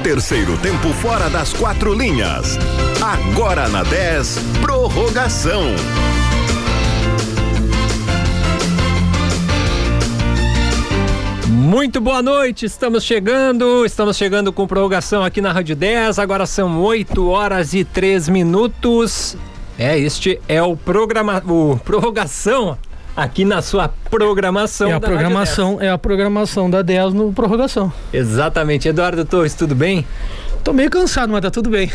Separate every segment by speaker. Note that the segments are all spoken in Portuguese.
Speaker 1: Terceiro tempo fora das quatro linhas. Agora na 10, prorrogação.
Speaker 2: Muito boa noite, estamos chegando, estamos chegando com prorrogação aqui na Rádio 10, agora são 8 horas e 3 minutos. É, este é o programa, o prorrogação aqui na sua programação.
Speaker 3: É a programação, é a programação da 10 no prorrogação.
Speaker 2: Exatamente. Eduardo Torres, tudo bem?
Speaker 3: Tô meio cansado, mas tá tudo bem.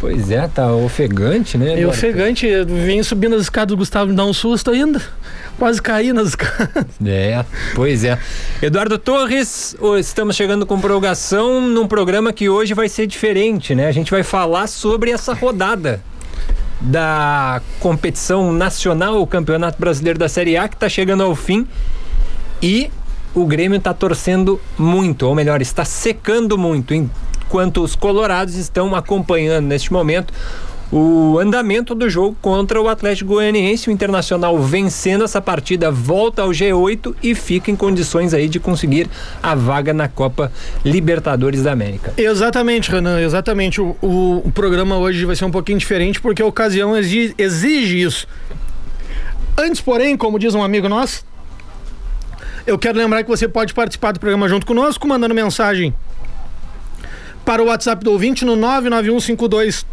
Speaker 2: Pois é, tá ofegante, né?
Speaker 3: É ofegante, eu vim subindo as escadas do Gustavo me dá um susto ainda. Quase caí nas escadas.
Speaker 2: É, pois é. Eduardo Torres, estamos chegando com prorrogação num programa que hoje vai ser diferente, né? A gente vai falar sobre essa rodada da competição nacional, o Campeonato Brasileiro da Série A, que está chegando ao fim. E o Grêmio está torcendo muito, ou melhor, está secando muito, enquanto os colorados estão acompanhando neste momento o andamento do jogo contra o Atlético Goianiense. O Internacional vencendo essa partida volta ao G8 e fica em condições aí de conseguir a vaga na Copa Libertadores da América.
Speaker 3: Exatamente, Renan, exatamente. O, o, o programa hoje vai ser um pouquinho diferente porque a ocasião exige, exige isso. Antes, porém, como diz um amigo nosso, eu quero lembrar que você pode participar do programa junto conosco, mandando mensagem para o WhatsApp do ouvinte no 99152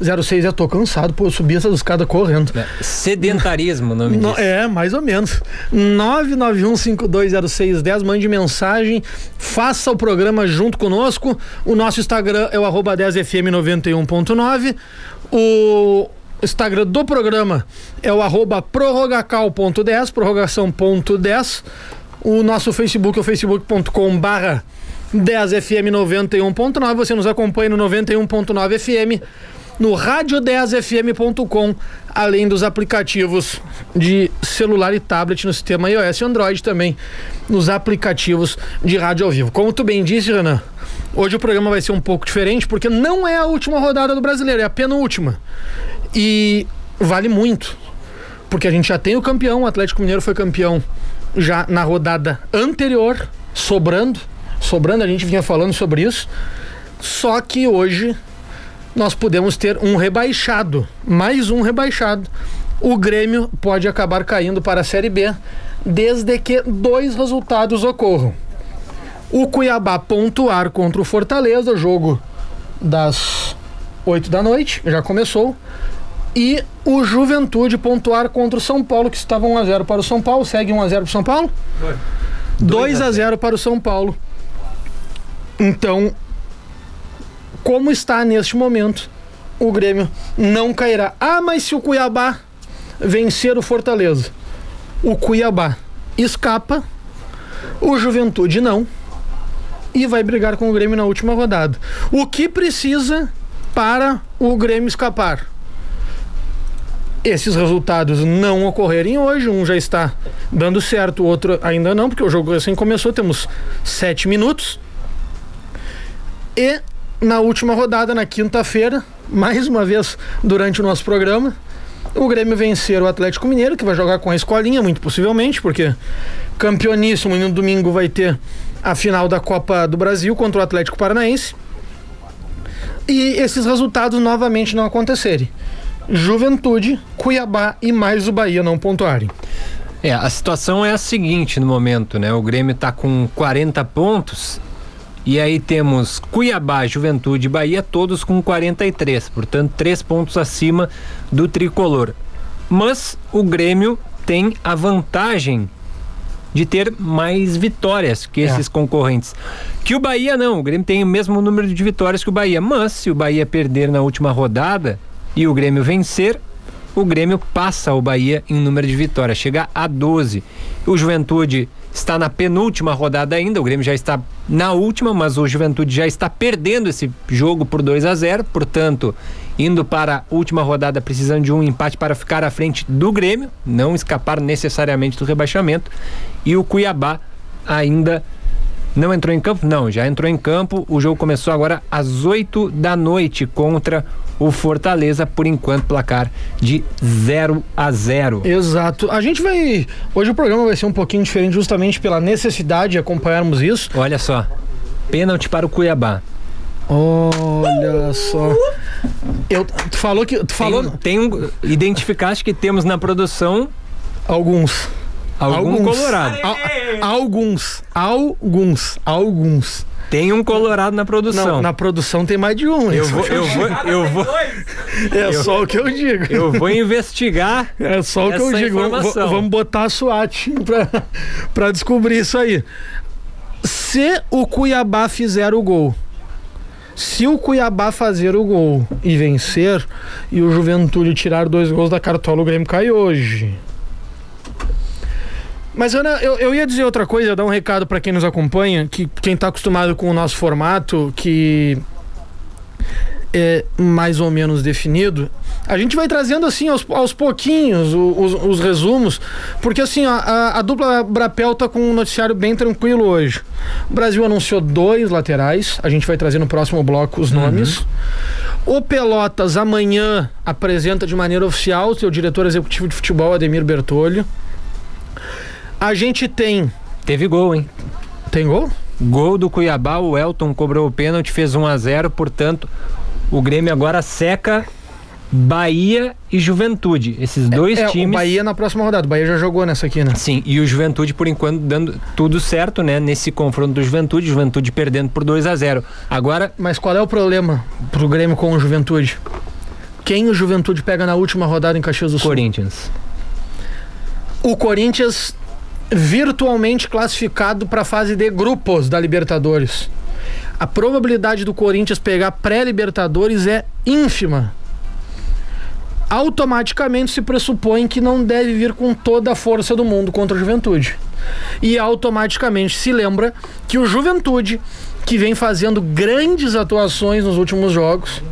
Speaker 3: 06 eu tô cansado, pô, eu subi essas escadas correndo. É,
Speaker 2: sedentarismo, o nome disso.
Speaker 3: É, mais ou menos. 991520610, mande mensagem, faça o programa junto conosco. O nosso Instagram é o arroba 10fm91.9. O Instagram do programa é o arroba prorrogacal.10, prorrogação.10. O nosso Facebook é o facebook.com barra 10fm 91.9. Você nos acompanha no 91.9 FM no rádio10fm.com, além dos aplicativos de celular e tablet no sistema iOS e Android também, nos aplicativos de rádio ao vivo. Como tu bem disse, Renan, hoje o programa vai ser um pouco diferente porque não é a última rodada do Brasileiro, é a penúltima. E vale muito, porque a gente já tem o campeão, o Atlético Mineiro foi campeão já na rodada anterior, sobrando, sobrando, a gente vinha falando sobre isso. Só que hoje nós podemos ter um rebaixado, mais um rebaixado. O Grêmio pode acabar caindo para a Série B, desde que dois resultados ocorram. O Cuiabá pontuar contra o Fortaleza, jogo das 8 da noite, já começou. E o Juventude pontuar contra o São Paulo, que estava 1x0 para o São Paulo. Segue 1x0 para o São Paulo? 2 a 0 para o São Paulo. Então, como está neste momento, o Grêmio não cairá. Ah, mas se o Cuiabá vencer o Fortaleza, o Cuiabá escapa, o Juventude não, e vai brigar com o Grêmio na última rodada. O que precisa para o Grêmio escapar? Esses resultados não ocorrerem hoje, um já está dando certo, o outro ainda não, porque o jogo assim começou, temos sete minutos. E na última rodada, na quinta-feira, mais uma vez durante o nosso programa, o Grêmio vencer o Atlético Mineiro, que vai jogar com a escolinha, muito possivelmente, porque campeoníssimo e no domingo vai ter a final da Copa do Brasil contra o Atlético Paranaense. E esses resultados novamente não acontecerem. Juventude, Cuiabá e mais o Bahia não pontuarem.
Speaker 2: É, a situação é a seguinte no momento, né? O Grêmio está com 40 pontos e aí temos Cuiabá, Juventude e Bahia, todos com 43, portanto, três pontos acima do tricolor. Mas o Grêmio tem a vantagem de ter mais vitórias que é. esses é. concorrentes. Que o Bahia não, o Grêmio tem o mesmo número de vitórias que o Bahia, mas se o Bahia perder na última rodada e o Grêmio vencer, o Grêmio passa o Bahia em número de vitórias, chega a 12. O Juventude está na penúltima rodada ainda, o Grêmio já está na última, mas o Juventude já está perdendo esse jogo por 2 a 0, portanto, indo para a última rodada precisando de um empate para ficar à frente do Grêmio, não escapar necessariamente do rebaixamento, e o Cuiabá ainda não entrou em campo? Não, já entrou em campo. O jogo começou agora às 8 da noite contra o Fortaleza, por enquanto, placar de 0 a 0.
Speaker 3: Exato. A gente vai. Hoje o programa vai ser um pouquinho diferente, justamente pela necessidade de acompanharmos isso.
Speaker 2: Olha só. Pênalti para o Cuiabá.
Speaker 3: Olha só. Eu, tu falou que. Tu falou.
Speaker 2: Tem, tem um, identificaste que temos na produção
Speaker 3: alguns.
Speaker 2: Algum alguns. colorado.
Speaker 3: A, alguns. Alguns. Alguns.
Speaker 2: Tem um colorado na produção. Não,
Speaker 3: na produção tem mais de um.
Speaker 2: Eu vou, eu vou, eu vou.
Speaker 3: É eu, só o que eu digo.
Speaker 2: Eu vou investigar.
Speaker 3: É só o que eu digo. Vamos, vamos botar a SWAT pra, pra descobrir isso aí. Se o Cuiabá fizer o gol, se o Cuiabá fazer o gol e vencer, e o Juventude tirar dois gols da cartola, o Grêmio cai hoje. Mas Ana, eu, eu ia dizer outra coisa, dar um recado para quem nos acompanha, que quem está acostumado com o nosso formato, que é mais ou menos definido, a gente vai trazendo assim aos, aos pouquinhos os, os, resumos, porque assim, a, a, dupla Brapel tá com um noticiário bem tranquilo hoje. O Brasil anunciou dois laterais, a gente vai trazer no próximo bloco os nomes. Uhum. O Pelotas amanhã apresenta de maneira oficial seu diretor executivo de futebol, Ademir Bertolli. A gente tem.
Speaker 2: Teve gol, hein?
Speaker 3: Tem gol?
Speaker 2: Gol do Cuiabá, o Elton cobrou o pênalti, fez 1 a 0 portanto, o Grêmio agora seca Bahia e Juventude. Esses dois
Speaker 3: é, é,
Speaker 2: times.
Speaker 3: O Bahia na próxima rodada. O Bahia já jogou nessa aqui, né?
Speaker 2: Sim, e o Juventude, por enquanto, dando tudo certo, né? Nesse confronto do Juventude, Juventude perdendo por 2 a 0 Agora.
Speaker 3: Mas qual é o problema pro Grêmio com o Juventude? Quem o Juventude pega na última rodada em Caxias do Sul?
Speaker 2: Corinthians.
Speaker 3: O Corinthians virtualmente classificado para a fase de grupos da Libertadores. A probabilidade do Corinthians pegar pré-Libertadores é ínfima. Automaticamente se pressupõe que não deve vir com toda a força do mundo contra a Juventude. E automaticamente se lembra que o Juventude, que vem fazendo grandes atuações nos últimos jogos,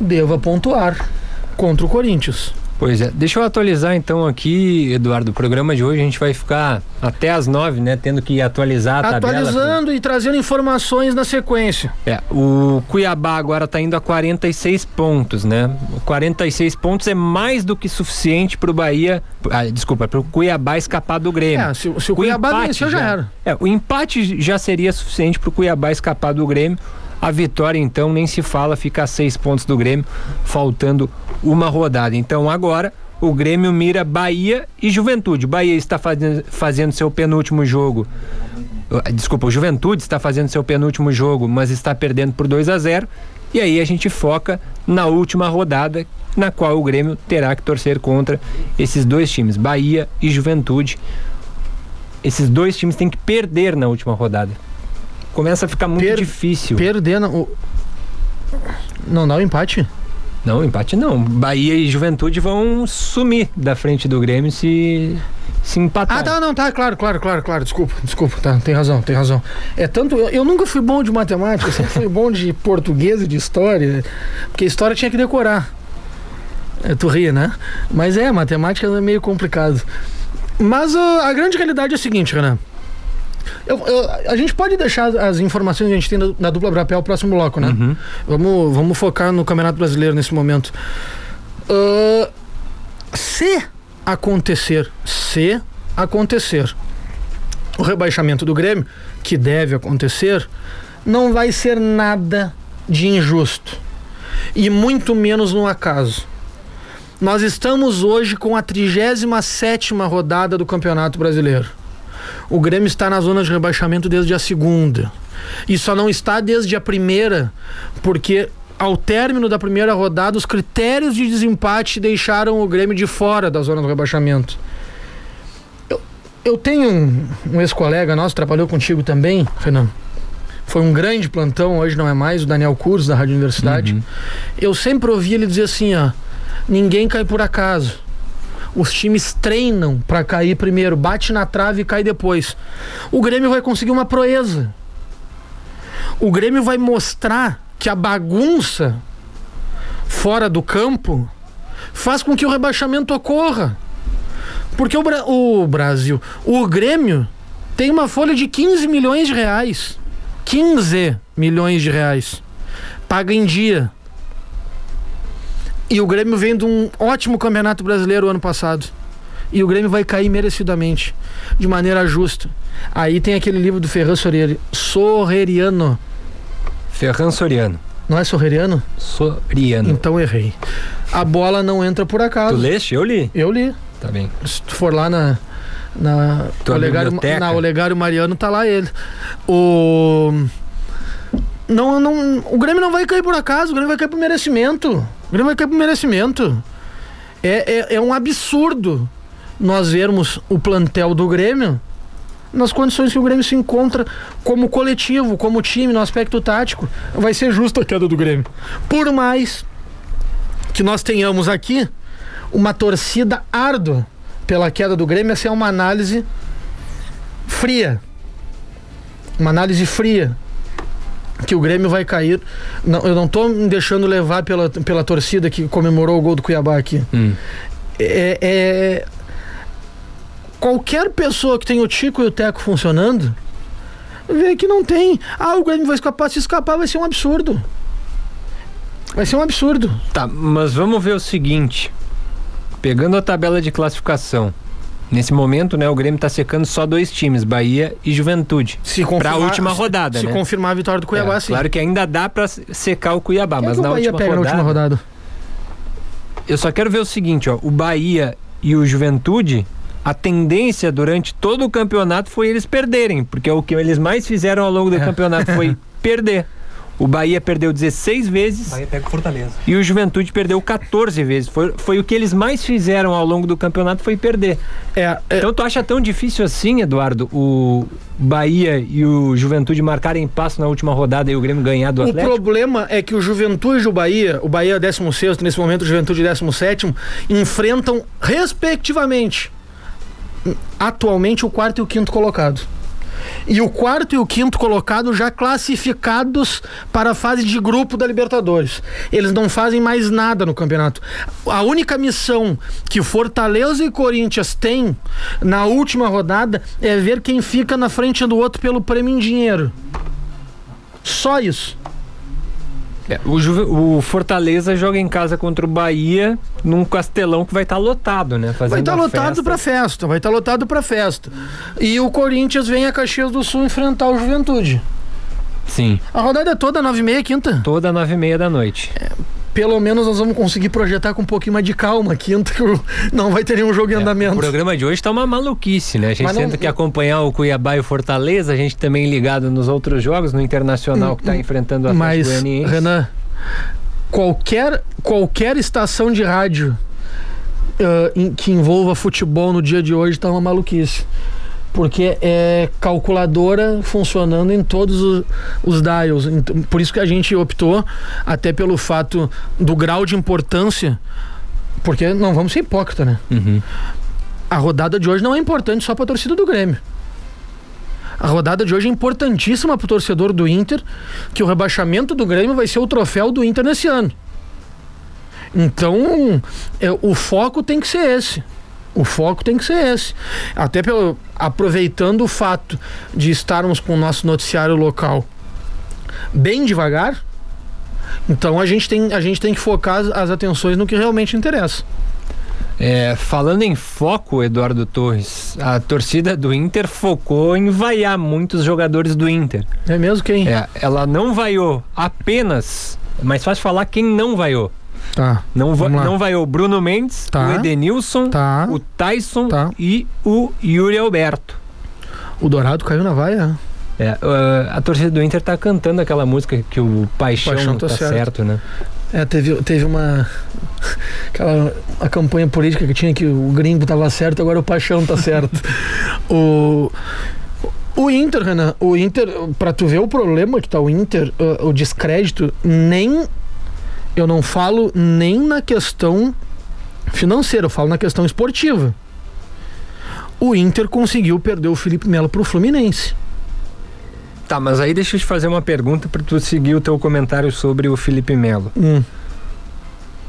Speaker 3: deva pontuar contra o Corinthians.
Speaker 2: Pois é. Deixa eu atualizar então aqui, Eduardo. O programa de hoje a gente vai ficar até as nove, né? Tendo que atualizar a
Speaker 3: tabela. Atualizando e trazendo informações na sequência.
Speaker 2: É, o Cuiabá agora está indo a 46 pontos, né? 46 pontos é mais do que suficiente para o Bahia. Ah, desculpa, para o Cuiabá escapar do Grêmio. É,
Speaker 3: se, se o, o Cuiabá venceu, já, já era.
Speaker 2: É, o empate já seria suficiente para o Cuiabá escapar do Grêmio. A vitória, então, nem se fala, fica a seis pontos do Grêmio, faltando uma rodada. Então, agora, o Grêmio mira Bahia e Juventude. Bahia está fazendo, fazendo seu penúltimo jogo. Ah, desculpa, o Juventude está fazendo seu penúltimo jogo, mas está perdendo por 2 a 0 E aí a gente foca na última rodada, na qual o Grêmio terá que torcer contra esses dois times, Bahia e Juventude. Esses dois times têm que perder na última rodada começa a ficar muito per difícil.
Speaker 3: Perdendo. O... Não dá o um empate?
Speaker 2: Não, empate não. Bahia e Juventude vão sumir da frente do Grêmio se se empatar.
Speaker 3: Ah, tá, não, tá, claro, claro, claro, claro. Desculpa, desculpa, tá, tem razão, tem razão. É tanto. Eu, eu nunca fui bom de matemática, eu sempre fui bom de português e de história, porque história tinha que decorar. É, tu ria, né? Mas é, matemática é meio complicado. Mas uh, a grande realidade é a seguinte, Renan. Eu, eu, a gente pode deixar as informações que a gente tem da, da dupla Brapel próximo bloco, né? Uhum. Vamos, vamos focar no Campeonato Brasileiro nesse momento. Uh, se acontecer, se acontecer o rebaixamento do Grêmio, que deve acontecer, não vai ser nada de injusto. E muito menos no acaso. Nós estamos hoje com a 37 rodada do Campeonato Brasileiro. O Grêmio está na zona de rebaixamento desde a segunda. E só não está desde a primeira, porque ao término da primeira rodada, os critérios de desempate deixaram o Grêmio de fora da zona do rebaixamento. Eu, eu tenho um, um ex-colega nosso, trabalhou contigo também, Renan. Foi um grande plantão, hoje não é mais, o Daniel Curso, da Rádio Universidade. Uhum. Eu sempre ouvi ele dizer assim: ó, ninguém cai por acaso os times treinam para cair primeiro, bate na trave e cai depois. O Grêmio vai conseguir uma proeza. O Grêmio vai mostrar que a bagunça fora do campo faz com que o rebaixamento ocorra. Porque o, Bra o Brasil, o Grêmio tem uma folha de 15 milhões de reais. 15 milhões de reais. Paga em dia. E o Grêmio vem de um ótimo campeonato brasileiro ano passado. e o Grêmio vai cair merecidamente, de maneira justa. Aí tem aquele livro do Ferran Sorreriano.
Speaker 2: Ferran Soriano.
Speaker 3: Não é Sorreriano?
Speaker 2: Soriano.
Speaker 3: Então errei. A bola não entra por acaso.
Speaker 2: Tu leste? Eu li.
Speaker 3: Eu li.
Speaker 2: Tá bem.
Speaker 3: Se tu for lá na. Na
Speaker 2: Tua
Speaker 3: Olegário,
Speaker 2: biblioteca.
Speaker 3: na Olegário Mariano, tá lá ele. O. Não, não, o Grêmio não vai cair por acaso, o Grêmio vai cair por merecimento. O Grêmio vai cair por merecimento. É, é, é um absurdo nós vermos o plantel do Grêmio nas condições que o Grêmio se encontra como coletivo, como time, no aspecto tático. Vai ser justa a queda do Grêmio. Por mais que nós tenhamos aqui uma torcida árdua pela queda do Grêmio, essa é uma análise fria. Uma análise fria. Que o Grêmio vai cair. Não, eu não tô me deixando levar pela, pela torcida que comemorou o gol do Cuiabá aqui.
Speaker 2: Hum.
Speaker 3: É, é- Qualquer pessoa que tem o Tico e o Teco funcionando, vê que não tem. Ah, o Grêmio vai escapar. Se escapar, vai ser um absurdo. Vai ser um absurdo.
Speaker 2: Tá, mas vamos ver o seguinte. Pegando a tabela de classificação. Nesse momento, né, o Grêmio tá secando só dois times, Bahia e Juventude.
Speaker 3: Se
Speaker 2: Pra última rodada,
Speaker 3: se
Speaker 2: né?
Speaker 3: confirmar a vitória do Cuiabá,
Speaker 2: É,
Speaker 3: sim.
Speaker 2: Claro que ainda dá pra secar o Cuiabá,
Speaker 3: Quem é
Speaker 2: mas
Speaker 3: que o
Speaker 2: na
Speaker 3: Bahia
Speaker 2: última,
Speaker 3: pega
Speaker 2: rodada,
Speaker 3: na última rodada?
Speaker 2: Eu só quero ver o seguinte, ó, o Bahia e o Juventude, a tendência durante todo o campeonato foi eles perderem, porque o que eles mais fizeram ao longo do
Speaker 3: É.
Speaker 2: campeonato foi perder. O Bahia perdeu 16 vezes
Speaker 4: Bahia pega o Fortaleza.
Speaker 2: e o Juventude perdeu 14 vezes. Foi, foi o que eles mais fizeram ao longo do campeonato foi perder.
Speaker 3: É, é,
Speaker 2: Então tu acha tão difícil assim, Eduardo, o Bahia e o Juventude marcarem passo na última rodada e o Grêmio ganhar do
Speaker 3: o
Speaker 2: Atlético?
Speaker 3: problema é que o Juventude e o Bahia, o Bahia 16 nesse momento, o Juventude 17 enfrentam respectivamente atualmente o quarto e o quinto colocado. E o quarto e o quinto colocado já classificados para a fase de grupo da Libertadores. Eles não fazem mais nada no campeonato. A única missão que Fortaleza e Corinthians têm na última rodada é ver quem fica na frente do outro pelo prêmio em dinheiro. Só isso.
Speaker 2: É, o, Juve- o Fortaleza joga em casa contra o Bahia num castelão que vai estar lotado, né? Fazendo
Speaker 3: Vai estar
Speaker 2: a
Speaker 3: lotado pra festa, vai estar lotado pra festa. E o Corinthians vem a Caxias do Sul enfrentar o Juventude.
Speaker 2: Sim,
Speaker 3: A rodada é toda 9 e meia, quinta.
Speaker 2: toda nove e meia da noite.
Speaker 3: Pelo menos nós vamos conseguir projetar com um pouquinho mais de calma, quinta, que o- não vai ter nenhum jogo em
Speaker 2: É, o
Speaker 3: andamento.
Speaker 2: programa de hoje tá uma maluquice, né? A gente tenta que acompanhar o Cuiabá e o Fortaleza, a gente também ligado nos outros jogos, no Internacional que tá enfrentando o Atlético
Speaker 3: Hum, Mas,
Speaker 2: Goianiense.
Speaker 3: Renan, qualquer, qualquer estação de rádio ah, em- que envolva futebol no dia de hoje tá uma maluquice. Porque é calculadora funcionando em todos os, os dials. Por isso que a gente optou, até pelo fato do grau de importância. Porque não vamos ser hipócrita, né?
Speaker 2: Uhum.
Speaker 3: A rodada de hoje não é importante só para a torcida do Grêmio. A rodada de hoje é importantíssima para o torcedor do Inter, que o rebaixamento do Grêmio vai ser o troféu do Inter nesse ano. Então, é, o foco tem que ser esse. O foco tem que ser esse. Até pelo, aproveitando o fato de estarmos com o nosso noticiário local bem devagar, então a gente tem, a gente tem que focar as, as atenções no que realmente interessa.
Speaker 2: É, falando em foco, Eduardo Torres, a torcida do Inter focou em vaiar muitos jogadores do Inter.
Speaker 3: É mesmo quem?
Speaker 2: É, ela não vaiou apenas, mais fácil falar quem não vaiou.
Speaker 3: Tá.
Speaker 2: Não, va não vaiou Bruno Mendes,
Speaker 3: Tá.
Speaker 2: o Edenilson,
Speaker 3: Tá.
Speaker 2: o Tyson
Speaker 3: Tá.
Speaker 2: e o Yuri Alberto.
Speaker 3: O Dourado caiu na vaia.
Speaker 2: É, uh, a torcida do Inter tá cantando aquela música que o Paixão,
Speaker 3: Paixão tá
Speaker 2: tá,
Speaker 3: certo.
Speaker 2: certo. né?
Speaker 3: É, teve, teve uma. Aquela a campanha política que tinha que o gringo tava certo, agora o paixão tá certo. o. O Inter, Renan, o Inter, pra tu ver o problema que tá o Inter, uh, o descrédito, nem. Eu não falo nem na questão financeira, eu falo na questão esportiva. O Inter conseguiu perder o Felipe Melo pro Fluminense.
Speaker 2: Tá, mas aí deixa eu te fazer uma pergunta para tu seguir o teu comentário sobre o Felipe Melo.
Speaker 3: Hum.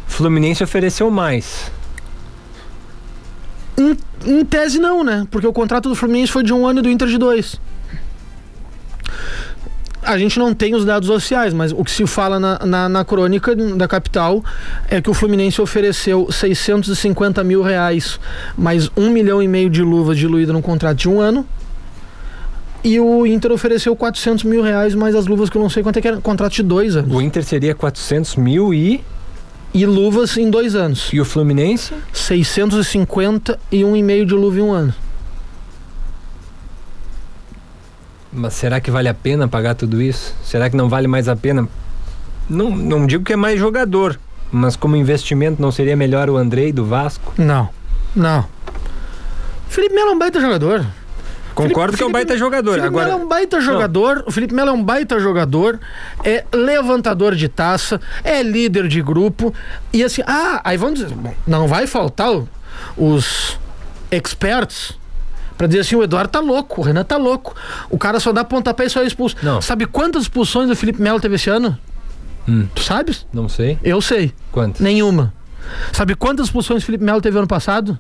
Speaker 2: Fluminense ofereceu mais.
Speaker 3: Em, em tese não, né? Porque o contrato do Fluminense foi de um ano e do Inter de dois. A gente não tem os dados oficiais, mas o que se fala na, na, na crônica da capital é que o Fluminense ofereceu 650 mil reais, mais um milhão e meio de luvas diluídas num contrato de um ano. E o Inter ofereceu 400 mil reais, mais as luvas que eu não sei quanto é que era, contrato de dois anos.
Speaker 2: O Inter seria 400 mil e.
Speaker 3: E luvas em dois anos.
Speaker 2: E o Fluminense?
Speaker 3: 650 e um e meio de luva em um ano.
Speaker 2: Mas será que vale a pena pagar tudo isso? Será que não vale mais a pena? Não, não digo que é mais jogador, mas como investimento não seria melhor o Andrei do Vasco?
Speaker 3: Não, não. Felipe Melo é um baita jogador.
Speaker 2: Concordo Felipe, que é um baita jogador.
Speaker 3: Felipe
Speaker 2: Agora...
Speaker 3: Melo é um baita jogador. Não. O Felipe Melo é um baita jogador. É levantador de taça. É líder de grupo. E assim, ah, aí vamos dizer, bom, não vai faltar os experts para dizer assim, o Eduardo tá louco, o Renan tá louco. O cara só dá pontapé e só é expulso. Não. Sabe quantas expulsões o Felipe Melo teve esse ano?
Speaker 2: Hum.
Speaker 3: Tu sabes?
Speaker 2: Não sei.
Speaker 3: Eu sei.
Speaker 2: Quantas?
Speaker 3: Nenhuma. Sabe quantas expulsões o Felipe Melo teve ano passado?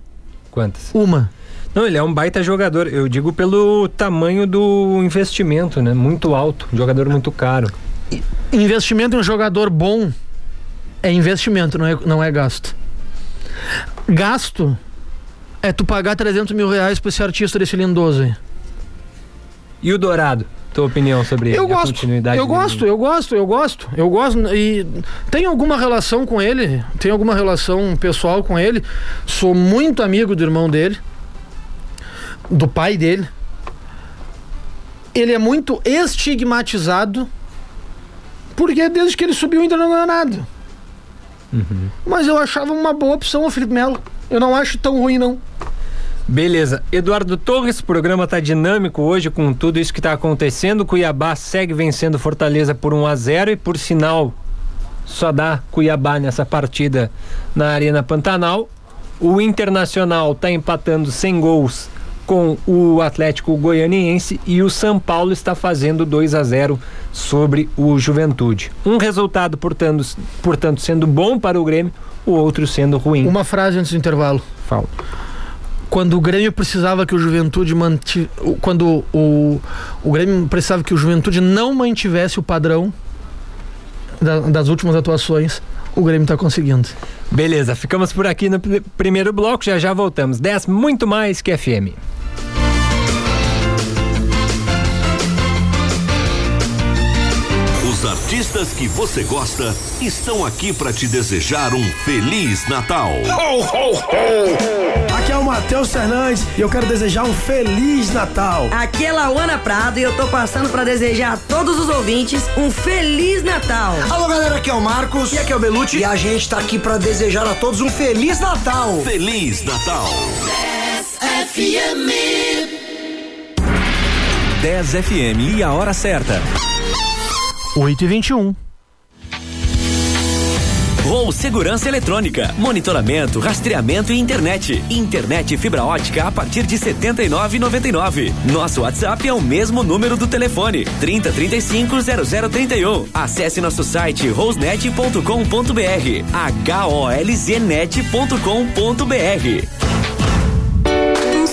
Speaker 2: Quantas?
Speaker 3: Uma.
Speaker 2: Não, ele é um baita jogador. Eu digo pelo tamanho do investimento, né? Muito alto. Um jogador muito caro.
Speaker 3: Investimento em um jogador bom é investimento, não é, não é gasto. Gasto é tu pagar 300 mil reais pra esse artista desse lindoso aí.
Speaker 2: E o Dourado? Tua opinião sobre
Speaker 3: eu
Speaker 2: ele?
Speaker 3: Gosto, continuidade eu gosto, eu gosto, eu gosto, eu gosto. E tem alguma relação com ele? Tem alguma relação pessoal com ele? Sou muito amigo do irmão dele, do pai dele. Ele é muito estigmatizado, porque desde que ele subiu ainda não ganhou nada. Mas eu achava uma boa opção o Felipe Melo. Eu não acho tão ruim, não.
Speaker 2: Beleza. Eduardo Torres, o programa tá dinâmico hoje com tudo isso que está acontecendo. Cuiabá segue vencendo Fortaleza por 1 a 0 e por sinal só dá Cuiabá nessa partida na Arena Pantanal. O Internacional está empatando sem gols com o Atlético Goianiense e o São Paulo está fazendo 2 a 0 sobre o Juventude. Um resultado, portanto, portanto sendo bom para o Grêmio, o outro sendo ruim.
Speaker 3: Uma frase antes do intervalo.
Speaker 2: Fala.
Speaker 3: Quando o Grêmio precisava que o Juventude mantivesse. Quando o, o Grêmio precisava que o Juventude não mantivesse o padrão da, das últimas atuações, o Grêmio está conseguindo.
Speaker 2: Beleza, ficamos por aqui no primeiro bloco, já já voltamos. 10 muito mais que FM.
Speaker 1: Os artistas que você gosta estão aqui para te desejar um feliz Natal. Ho, ho,
Speaker 4: ho. Aqui é o Matheus Fernandes e eu quero desejar um feliz Natal.
Speaker 5: Aqui é Lauana Prado e eu tô passando para desejar a todos os ouvintes um feliz Natal.
Speaker 6: Alô galera, aqui é o Marcos
Speaker 7: e aqui é o Belucci
Speaker 6: e a gente tá aqui para desejar a todos um feliz Natal.
Speaker 1: Feliz Natal.
Speaker 8: 10 FM
Speaker 1: 10 FM e a hora certa.
Speaker 3: 8 e 21
Speaker 9: Rol Segurança Eletrônica, monitoramento, rastreamento e internet. Internet fibra ótica a partir de R$ 79,99. Nosso WhatsApp é o mesmo número do telefone, 30350031. Acesse nosso site rosnet.com.br, holznet.com.br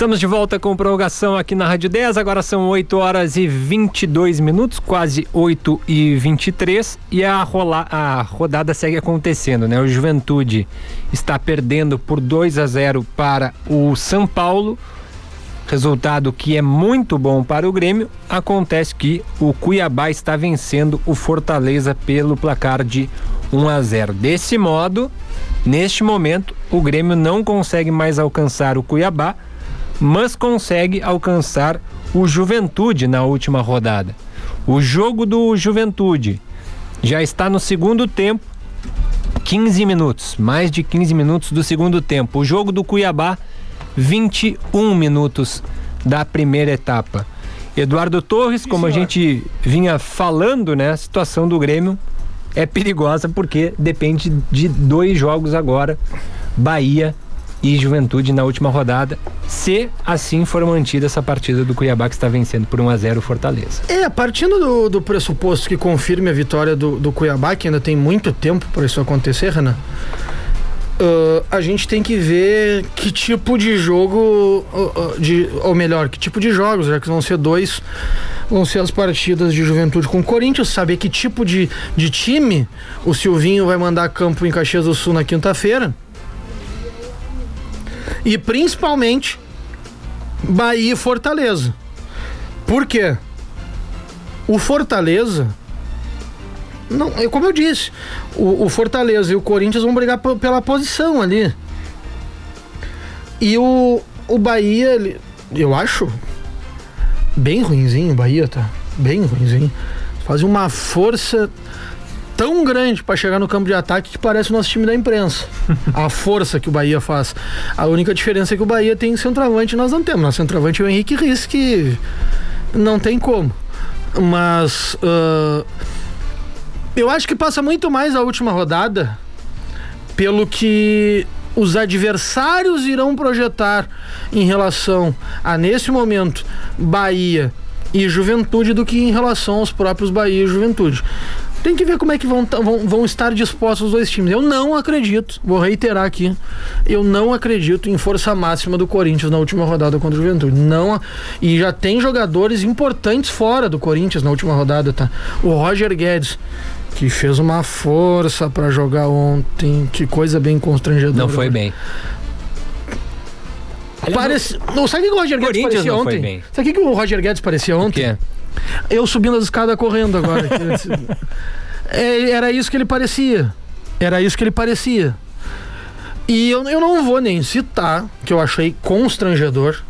Speaker 2: Estamos de volta com prorrogação aqui na Rádio 10. Agora são 8 horas e 22 minutos, quase 8 e 23 e a, rola, a rodada segue acontecendo, né? O Juventude está perdendo por 2 a 0 para o São Paulo. Resultado que é muito bom para o Grêmio. Acontece que o Cuiabá está vencendo o Fortaleza pelo placar de 1 a 0. Desse modo, Neste momento, o Grêmio não consegue mais alcançar o Cuiabá, mas consegue alcançar o Juventude na última rodada. O jogo do Juventude já está no segundo tempo, 15 minutos, mais de 15 minutos do segundo tempo. O jogo do Cuiabá, 21 minutos da primeira etapa. Eduardo Torres, como a gente vinha falando, né, a situação do Grêmio é perigosa porque depende de dois jogos agora, Bahia e Juventude na última rodada, se assim for mantida essa partida do Cuiabá que está vencendo por 1 a 0 Fortaleza.
Speaker 3: É, partindo do, do pressuposto que confirme a vitória do, do Cuiabá, que ainda tem muito tempo para isso acontecer, Renan. Uh, a gente tem que ver que tipo de jogo, uh, uh, de, ou melhor, que tipo de jogos, já que vão ser dois, vão ser as partidas de juventude com o Corinthians, saber que tipo de, de time o Silvinho vai mandar campo em Caxias do Sul na quinta-feira. E principalmente Bahia e Fortaleza. Por quê? O Fortaleza não, é como eu disse, o, o, Fortaleza e o Corinthians vão brigar pela posição ali. E o, o Bahia, eu acho, bem ruinzinho o Bahia, tá? Bem ruinzinho. Faz uma força tão grande para chegar no campo de ataque que parece o nosso time da imprensa. a força que o Bahia faz. A única diferença é que o Bahia tem centroavante nós não temos. Nosso centroavante é o Henrique Riz, que não tem como. Mas. Uh, eu acho que passa muito mais a última rodada pelo que os adversários irão projetar em relação a, nesse momento, Bahia e Juventude do que em relação aos próprios Bahia e Juventude. Tem que ver como é que vão, vão, vão, estar dispostos os dois times. Eu não acredito, vou reiterar aqui, eu não acredito em força máxima do Corinthians na última rodada contra o Juventude. Não, e já tem jogadores importantes fora do Corinthians na última rodada, tá? O Roger Guedes que fez uma força para jogar ontem. Que coisa bem constrangedora.
Speaker 2: Não foi bem.
Speaker 3: Parece... Não, sabe o que o Roger Guedes parecia ontem? Sabe o que o Roger Guedes parecia ontem? Eu subindo as escadas correndo agora. é, era isso que ele parecia. Era isso que ele parecia. E eu, eu não vou nem citar que eu achei constrangedor.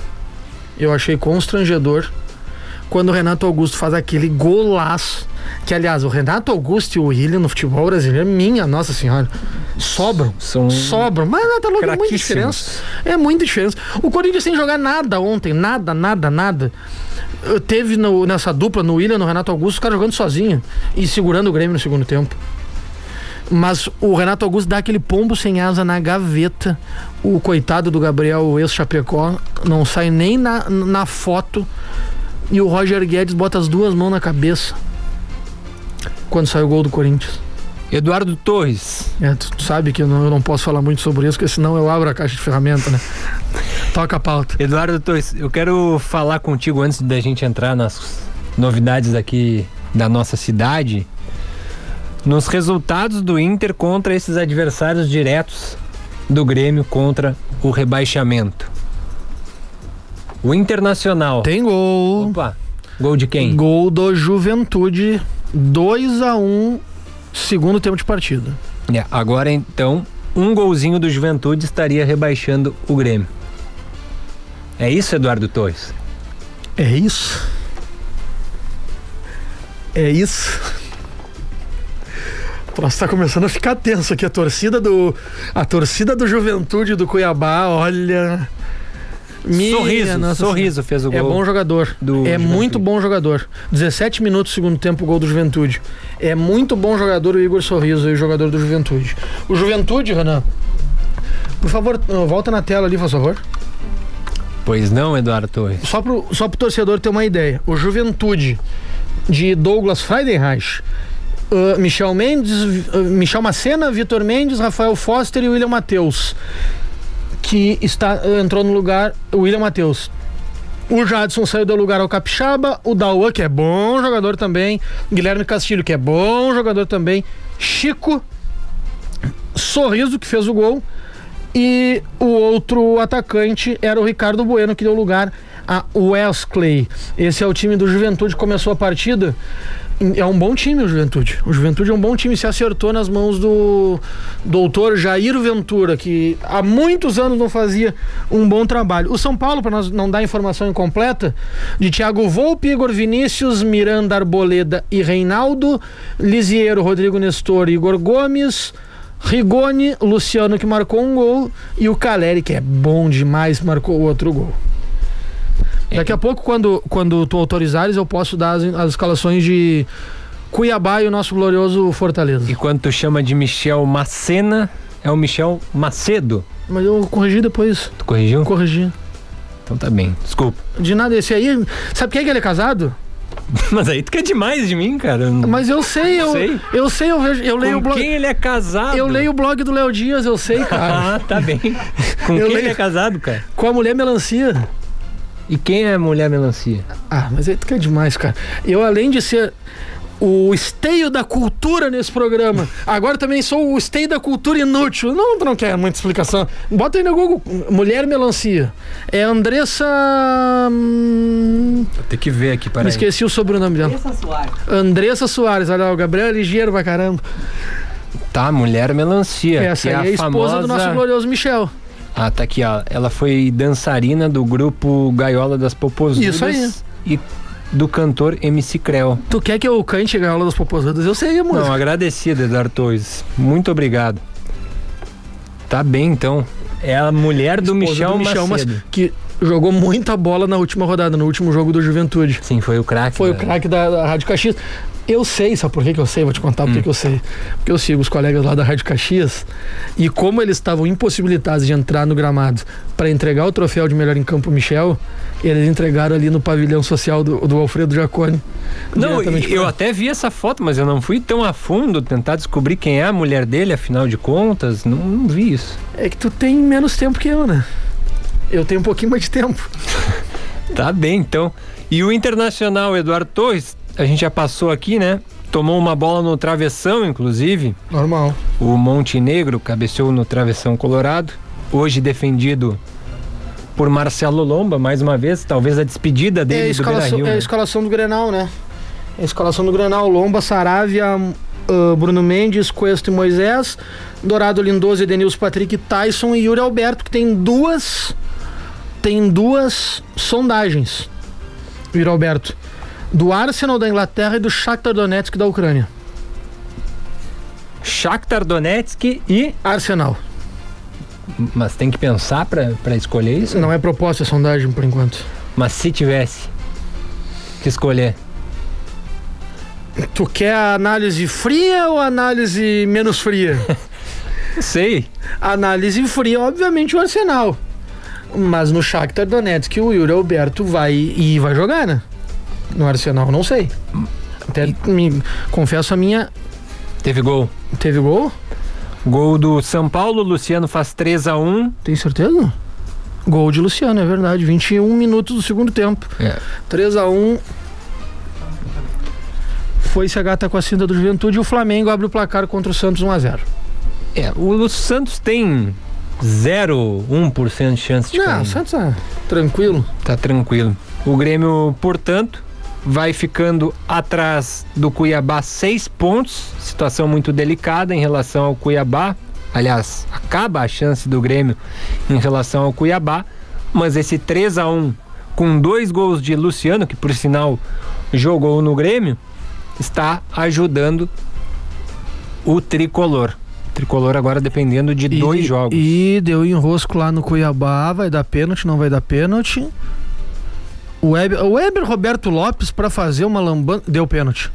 Speaker 3: Eu achei constrangedor quando o Renato Augusto faz aquele golaço. Que, aliás, o Renato Augusto e o William no futebol brasileiro, minha Nossa Senhora, sobram. São sobram. Mas tá louco, é muita diferença. É muita diferença. O Corinthians sem jogar nada ontem, nada, nada, nada. Teve no, nessa dupla, no William, no Renato Augusto, o cara jogando sozinho e segurando o Grêmio no segundo tempo. Mas o Renato Augusto dá aquele pombo sem asa na gaveta. O coitado do Gabriel, o ex-Chapecó, não sai nem na, na foto e o Roger Guedes bota as duas mãos na cabeça quando sai o gol do Corinthians.
Speaker 2: Eduardo Torres.
Speaker 3: É, tu, tu sabe que eu não, eu não, posso falar muito sobre isso, porque senão eu abro a caixa de ferramenta, né? Toca a pauta.
Speaker 2: Eduardo Torres, eu quero falar contigo antes da gente entrar nas novidades aqui da nossa cidade. Nos resultados do Inter contra esses adversários diretos do Grêmio contra o rebaixamento. O Internacional.
Speaker 3: Tem gol.
Speaker 2: Opa. Gol de quem?
Speaker 3: Gol do Juventude. 2 a 1 um, segundo tempo de partida.
Speaker 2: É, agora então, um golzinho do Juventude estaria rebaixando o Grêmio. É isso, Eduardo Torres?
Speaker 3: É isso. É isso. Troço tá começando a ficar tenso aqui. A torcida do. A torcida do Juventude do Cuiabá, olha.
Speaker 2: Minha sorriso, nossa sorriso fez o
Speaker 3: é
Speaker 2: gol.
Speaker 3: É bom jogador. é Juventude. muito bom jogador. 17 minutos segundo tempo gol do Juventude. É muito bom jogador o Igor Sorriso, o jogador do Juventude. O Juventude, Renan. Por favor, volta na tela ali, por favor.
Speaker 2: Pois não, Eduardo Torres.
Speaker 3: Só pro, só pro torcedor ter uma ideia. O Juventude de Douglas Freidenreich, uh, Michel Mendes, uh, Michel Macena, Vitor Mendes, Rafael Foster e William Matheus que está, entrou no lugar o William Matheus. O Jadson saiu do lugar ao Capixaba, o Daua, que é bom jogador também, Guilherme Castilho, que é bom jogador também, Chico, Sorriso, que fez o gol, e o outro atacante era o Ricardo Bueno, que deu lugar a Wesley. Esse é o time do Juventude, começou a partida é um bom time o Juventude. O Juventude é um bom time, se acertou nas mãos do doutor Jair Ventura, que há muitos anos não fazia um bom trabalho. O São Paulo, para nós não dar informação incompleta, de Thiago Volpe, Igor Vinícius, Miranda Arboleda e Reinaldo, Lisiero, Rodrigo Nestor e Igor Gomes. Rigoni, Luciano que marcou um gol e o Caleri, que é bom demais, marcou outro gol. Daqui a pouco, quando, quando tu autorizares, eu posso dar as, as escalações de Cuiabá e o nosso glorioso Fortaleza.
Speaker 2: E quando tu chama de Michel Macena, é o Michel Macedo.
Speaker 3: Mas eu corrigi depois.
Speaker 2: Tu corrigiu?
Speaker 3: Corrigi.
Speaker 2: Então tá bem, desculpa.
Speaker 3: De nada, esse aí. Sabe quem é que ele é casado?
Speaker 2: Mas aí tu quer demais de mim, cara.
Speaker 3: Mas eu sei, eu
Speaker 2: sei.
Speaker 3: Eu sei, eu, vejo, eu leio o
Speaker 2: Com
Speaker 3: blog.
Speaker 2: quem ele é casado?
Speaker 3: Eu leio o blog do Léo Dias, eu sei, cara.
Speaker 2: Ah, tá bem. Com
Speaker 3: Eu
Speaker 2: quem
Speaker 3: leio-
Speaker 2: ele é casado, cara?
Speaker 3: Com a mulher melancia.
Speaker 2: E quem é a mulher melancia?
Speaker 3: Ah, mas aí tu quer demais, cara. Eu, além de ser o esteio da cultura nesse programa, agora também sou o esteio da cultura inútil. Não, tu não quer muita explicação. Bota aí no Google, mulher melancia. É Andressa. hum,
Speaker 2: Vou ter que ver aqui,
Speaker 3: Me
Speaker 2: para
Speaker 3: esqueci o sobrenome dela. Andressa Soares. Olha lá, o Gabriel é ligeiro pra caramba.
Speaker 2: Tá, mulher melancia.
Speaker 3: Essa
Speaker 2: que
Speaker 3: aí é a esposa
Speaker 2: famosa...
Speaker 3: do nosso glorioso Michel.
Speaker 2: Ah, tá aqui, ó. Ela foi dançarina do grupo Gaiola das Popozudas.
Speaker 3: Isso aí.
Speaker 2: E do cantor MC Creu.
Speaker 3: Tu quer que eu cante a gaiola das poposadas? Eu sei a música.
Speaker 2: Não, agradecido, Eduardo Torres. Muito obrigado. Tá bem, então. É a mulher do
Speaker 3: Esposa
Speaker 2: Michel,
Speaker 3: do Michel
Speaker 2: Macedo.
Speaker 3: Mas- que jogou muita bola na última rodada, no último jogo do Juventude.
Speaker 2: Sim, foi o craque.
Speaker 3: Foi o
Speaker 2: da-
Speaker 3: craque da, da Rádio Caxias. Eu sei, sabe por que, que eu sei? Vou te contar por
Speaker 2: Hum.
Speaker 3: que eu sei. Porque eu sigo os colegas lá da Rádio Caxias e como eles estavam impossibilitados de entrar no gramado para entregar o troféu de melhor em campo Michel, eles entregaram ali no pavilhão social do, do Alfredo Jaconi.
Speaker 2: Não, eu até vi essa foto, mas eu não fui tão a fundo tentar descobrir quem é a mulher dele, afinal de contas. Não, não vi isso.
Speaker 3: É que tu tem menos tempo que eu, né? Eu tenho um pouquinho mais de tempo.
Speaker 2: Tá bem, então. E o Internacional Eduardo Torres, a gente já passou aqui, né? Tomou uma bola no travessão, inclusive.
Speaker 3: Normal.
Speaker 2: O Montenegro cabeceou no travessão colorado. Hoje defendido por Marcelo Lomba, mais uma vez. Talvez a despedida
Speaker 3: É a,
Speaker 2: dele do
Speaker 3: escalação,
Speaker 2: Beira-Rio.
Speaker 3: é a
Speaker 2: né?
Speaker 3: escalação do Grenal, né? É a escalação do Grenal, Lomba, Saravia, ah, Bruno Mendes, Cuesta e Moisés, Dourado Lindoso, Edenilson Patrick, Tyson e Yuri Alberto, que tem duas tem duas sondagens. Yuri Alberto. Do Arsenal da Inglaterra e do Shakhtar Donetsk da Ucrânia.
Speaker 2: Shakhtar Donetsk e...
Speaker 3: Arsenal.
Speaker 2: Mas tem que pensar pra escolher isso?
Speaker 3: Não é proposta a sondagem por enquanto.
Speaker 2: Mas se tivesse que escolher.
Speaker 3: Tu quer a análise fria ou a análise menos fria?
Speaker 2: Sei.
Speaker 3: Análise fria, obviamente, o Arsenal. Mas no Shakhtar Donetsk o Yuri Alberto vai e vai jogar, né? No Arsenal, não sei. Até me confesso a minha.
Speaker 2: Teve gol.
Speaker 3: Teve gol?
Speaker 2: Gol do São Paulo, Luciano faz 3 a 1
Speaker 3: Tem certeza? Gol de Luciano, é verdade. 21 minutos do segundo tempo.
Speaker 2: É.
Speaker 3: 3 a 1 Foi se a gata com a cinta do Juventude e o Flamengo abre o placar contra o Santos 1 a 0
Speaker 2: É, o Santos tem 0,1% de chance de
Speaker 3: Não,
Speaker 2: cair.
Speaker 3: o Santos é tranquilo.
Speaker 2: Tá tranquilo. O Grêmio, portanto, vai ficando atrás do Cuiabá seis pontos. Situação muito delicada em relação ao Cuiabá. Aliás, acaba a chance do Grêmio em relação ao Cuiabá. Mas esse 3 a 1 com dois gols de Luciano, que por sinal jogou no Grêmio, está ajudando o tricolor. Tricolor agora dependendo de dois
Speaker 3: E-
Speaker 2: jogos.
Speaker 3: E deu enrosco lá no Cuiabá, vai dar pênalti, não vai dar pênalti. O Weber, o Weber Roberto Lopes pra fazer uma lambança. Deu pênalti.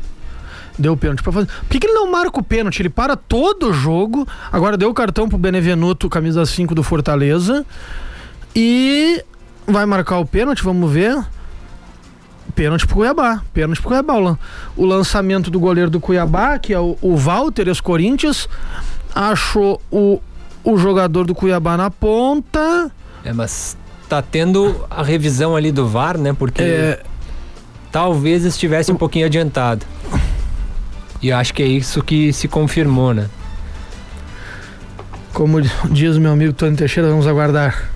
Speaker 3: Deu pênalti pra fazer. Por que, que ele não marca o pênalti? Ele para todo o jogo. Agora deu o cartão pro Benevenuto, camisa 5 do Fortaleza. E vai marcar o pênalti, vamos ver. Pênalti pro Cuiabá. Pênalti pro Cuiabá. O lan- O lançamento do goleiro do Cuiabá, que é o, o Walter, ex-Corinthians, achou o, o jogador do Cuiabá na ponta.
Speaker 2: É, mas tá tendo a revisão ali do VAR, né? Porque
Speaker 3: É,
Speaker 2: talvez estivesse um pouquinho adiantado. E acho que é isso que se confirmou, né?
Speaker 3: como diz meu amigo Tony Teixeira, vamos aguardar.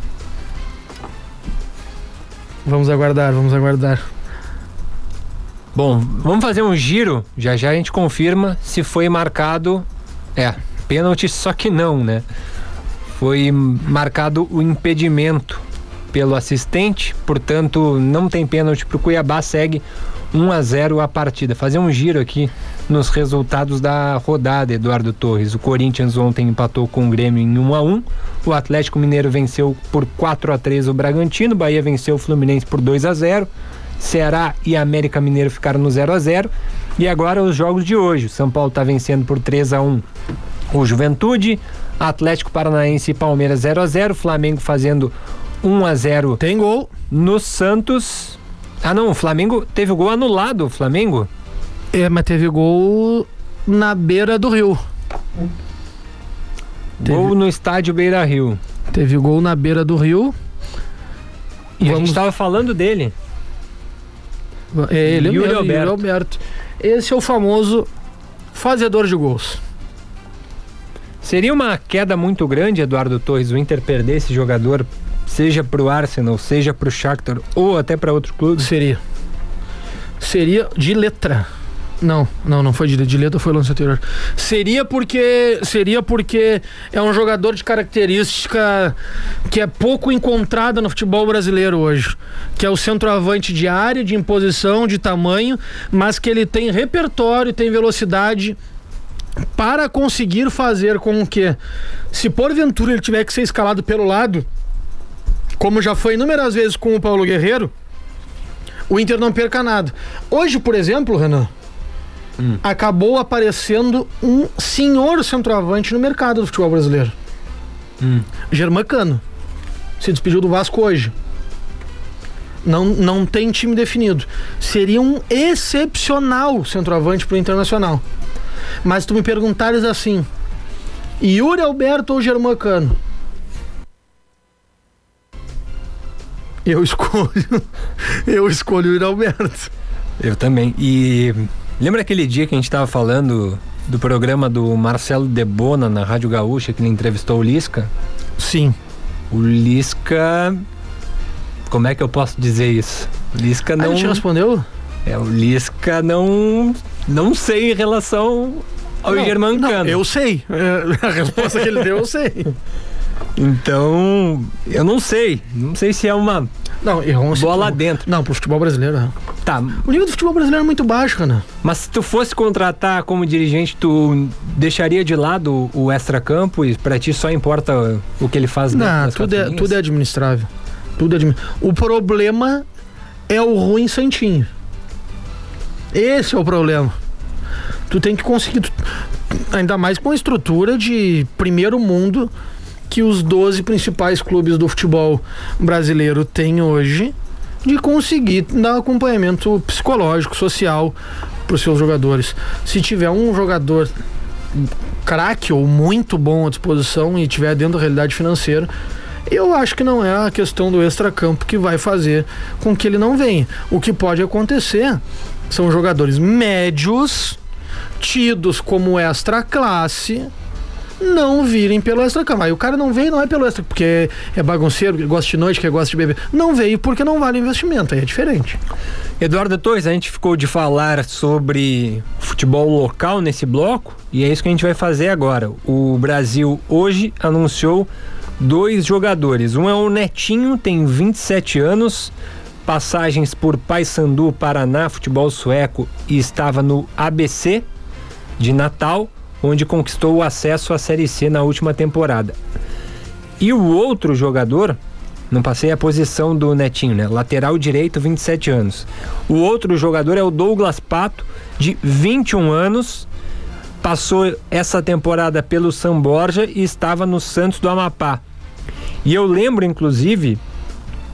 Speaker 3: Vamos aguardar, vamos aguardar.
Speaker 2: Bom, vamos fazer um giro. Já já a gente confirma se foi marcado. É, pênalti, só que não, né? Foi marcado o impedimento pelo assistente, portanto, não tem pênalti para o Cuiabá, segue 1 a 0 a partida. Fazer um giro aqui nos resultados da rodada, Eduardo Torres. O Corinthians ontem empatou com o Grêmio em 1 a 1. O Atlético Mineiro venceu por 4 a 3 o Bragantino, Bahia venceu o Fluminense por 2 a 0. Ceará e América Mineiro ficaram no 0 a 0 e agora os jogos de hoje. O São Paulo está vencendo por 3 a 1 o Juventude, Atlético Paranaense e Palmeiras 0 a 0 Flamengo fazendo 1 a 0
Speaker 3: Tem gol.
Speaker 2: no Santos. Ah não, o Flamengo teve o gol anulado, o Flamengo?
Speaker 3: É, mas teve gol na beira do rio. Teve,
Speaker 2: Gol no estádio Beira Rio.
Speaker 3: teve gol na beira do rio.
Speaker 2: E a
Speaker 3: Vamos-
Speaker 2: gente estava falando dele.
Speaker 3: É ele
Speaker 2: Yuri
Speaker 3: mesmo,
Speaker 2: Alberto.
Speaker 3: Alberto. Esse é o famoso fazedor de gols.
Speaker 2: Seria uma queda muito grande, Eduardo Torres, o Inter perder esse jogador, seja pro Arsenal, seja pro Shakhtar ou até para outro clube?
Speaker 3: Seria. Seria de letra. Não, não, não foi de, de letra, foi lance anterior. Seria porque seria porque é um jogador de característica que é pouco encontrada no futebol brasileiro hoje, que é o centroavante de área, de imposição, de tamanho, mas que ele tem repertório, tem velocidade para conseguir fazer com que, se porventura ele tiver que ser escalado pelo lado, como já foi inúmeras vezes com o Paulo Guerreiro, o Inter não perca nada. Hoje, por exemplo, Renan, acabou aparecendo um senhor centroavante no mercado do futebol brasileiro. Germancano. Se despediu do Vasco hoje. Não, não tem time definido. Seria um excepcional centroavante pro Internacional. Mas tu me perguntares assim: Yuri Alberto ou Germancano? Eu escolho. Eu escolho o Alberto.
Speaker 2: Eu também. E lembra aquele dia que a gente estava falando do programa do Marcelo Debona na Rádio Gaúcha, que ele entrevistou o Lisca?
Speaker 3: Sim.
Speaker 2: O Lisca. Como é que eu posso dizer isso? O Lisca
Speaker 3: A
Speaker 2: não.
Speaker 3: gente respondeu?
Speaker 2: É, o Lisca não. Não sei em relação ao
Speaker 3: Não,
Speaker 2: Germancano.
Speaker 3: não, eu sei. É, a resposta que ele deu, eu sei.
Speaker 2: Então, eu não sei. Não sei se é uma
Speaker 3: Não, errou um
Speaker 2: bola dentro.
Speaker 3: Não, pro futebol brasileiro. não.
Speaker 2: Tá,
Speaker 3: O nível do futebol brasileiro é muito baixo, Renan.
Speaker 2: mas se tu fosse contratar como dirigente, tu deixaria de lado o extra-campo e pra ti só importa o que ele faz
Speaker 3: Não, tudo é, tudo é administrável. Tudo é admi- O problema é o ruim santinho. Esse é o problema. Tu tem que conseguir, tu- ainda mais com a estrutura de primeiro mundo que os 12 principais clubes do futebol brasileiro têm hoje, de conseguir dar acompanhamento psicológico, social para os seus jogadores. Se tiver um jogador craque ou muito bom à disposição e tiver dentro da realidade financeira, eu acho que não é a questão do extracampo que vai fazer com que ele não venha. O que pode acontecer são jogadores médios, tidos como extra classe, não virem pelo extra campo. Aí o cara não veio, não é pelo extra, porque é bagunceiro, que gosta de noite, que gosta de beber. Não veio porque não vale investimento, aí é diferente.
Speaker 2: Eduardo Torres, a gente ficou de falar sobre futebol local nesse bloco e é isso que a gente vai fazer agora. O Brasil hoje anunciou dois jogadores. Um é o Netinho, tem 27 anos, passagens por Paysandu, Paraná, futebol sueco e estava no ABC de Natal, onde conquistou o acesso à Série C na última temporada. E o outro jogador, não passei a posição do Netinho, né? Lateral direito, 27 anos. O outro jogador é o Douglas Pato, de 21 anos. Passou essa temporada pelo São Borja e estava no Santos do Amapá. E eu lembro, inclusive,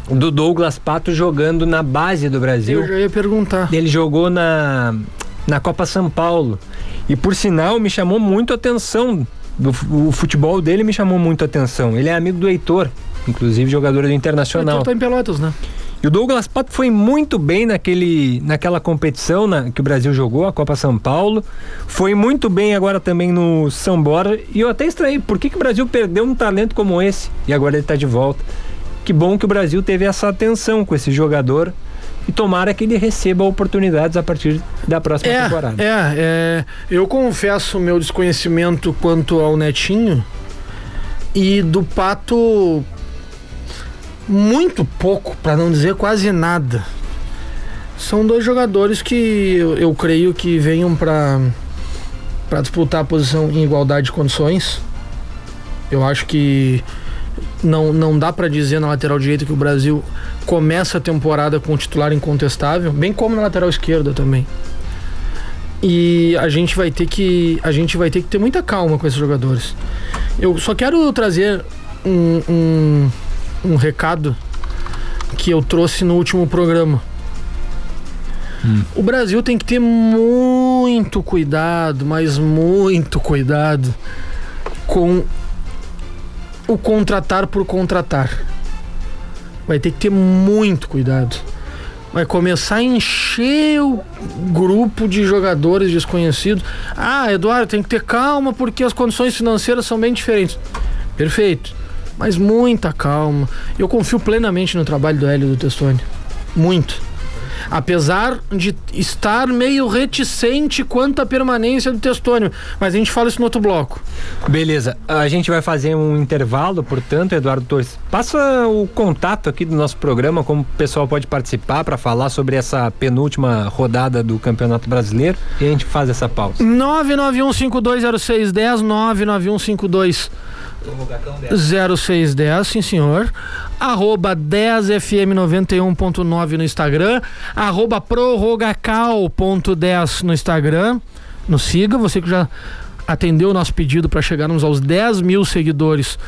Speaker 2: do Douglas Pato jogando na base do Brasil.
Speaker 3: Eu já ia perguntar.
Speaker 2: Ele jogou na, na Copa São Paulo. E por sinal, me chamou muito a atenção. do- O futebol dele me chamou muito a atenção. Ele é amigo do Heitor, inclusive jogador do Internacional.
Speaker 3: Então tá em Pelotas, né?
Speaker 2: E o Douglas Pato foi muito bem naquele, naquela competição na- que o Brasil jogou, a Copa São Paulo. Foi muito bem agora também no São Borja. E eu até estranhei, por que, que o Brasil perdeu um talento como esse? E agora ele está de volta. Que bom que o Brasil teve essa atenção com esse jogador e tomara que ele receba oportunidades a partir da próxima
Speaker 3: é,
Speaker 2: temporada.
Speaker 3: É, é, eu confesso meu desconhecimento quanto ao Netinho e do Pato muito pouco, para não dizer quase nada. São dois jogadores que eu, eu creio que venham para para disputar a posição em igualdade de condições. Eu acho que não, não dá para dizer na lateral direita que o Brasil começa a temporada com um titular incontestável, bem como na lateral esquerda também. E a gente vai ter que a gente vai ter que ter muita calma com esses jogadores. Eu só quero trazer um, um, um recado que eu trouxe no último programa. Hum. O Brasil tem que ter muito cuidado, mas muito cuidado com o contratar por contratar. Vai ter que ter muito cuidado. Vai começar a encher o grupo de jogadores desconhecidos. Ah, Eduardo, tem que ter calma porque as condições financeiras são bem diferentes. Perfeito. Mas muita calma. Eu confio plenamente no trabalho do Hélio do Testoni. Muito apesar de estar meio reticente quanto à permanência do Testônio. Mas a gente fala isso no outro bloco.
Speaker 2: Beleza, a gente vai fazer um intervalo, portanto, Eduardo Torres. Passa o contato aqui do nosso programa, como o pessoal pode participar para falar sobre essa penúltima rodada do Campeonato Brasileiro e a gente faz essa pausa.
Speaker 3: 991520610 99152 0610, sim senhor. Arroba 10fm91.9 no Instagram. Arroba prorrogacal.10 no Instagram. Nos siga, você que já atendeu o nosso pedido para chegarmos aos 10 mil seguidores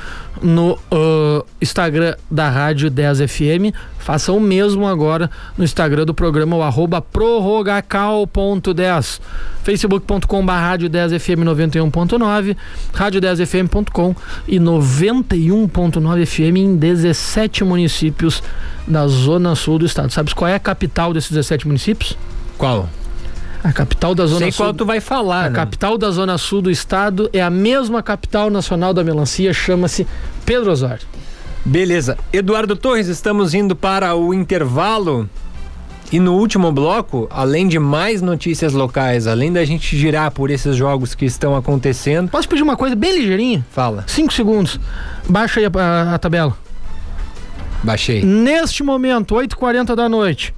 Speaker 3: no uh, Instagram da Rádio 10FM. Faça o mesmo agora no Instagram do programa, o arroba prorrogacal.10. facebook.com rádio 10FM 91.9, rádio10fm.com e 91.9 FM em 17 municípios da zona sul do estado. Sabes qual é a capital desses 17 municípios?
Speaker 2: Qual?
Speaker 3: A capital da Zona
Speaker 2: Sei
Speaker 3: Sul.
Speaker 2: qual tu vai falar,
Speaker 3: A
Speaker 2: né?
Speaker 3: capital da Zona Sul do estado é a mesma capital nacional da melancia, chama-se Pedro Osório.
Speaker 2: Beleza. Eduardo Torres, estamos indo para o intervalo. E no último bloco, além de mais notícias locais, além da gente girar por esses jogos que estão acontecendo.
Speaker 3: Posso pedir uma coisa bem ligeirinha?
Speaker 2: Fala.
Speaker 3: Cinco segundos. Baixa aí a, a- a tabela.
Speaker 2: Baixei.
Speaker 3: Neste momento, 8h40 da noite.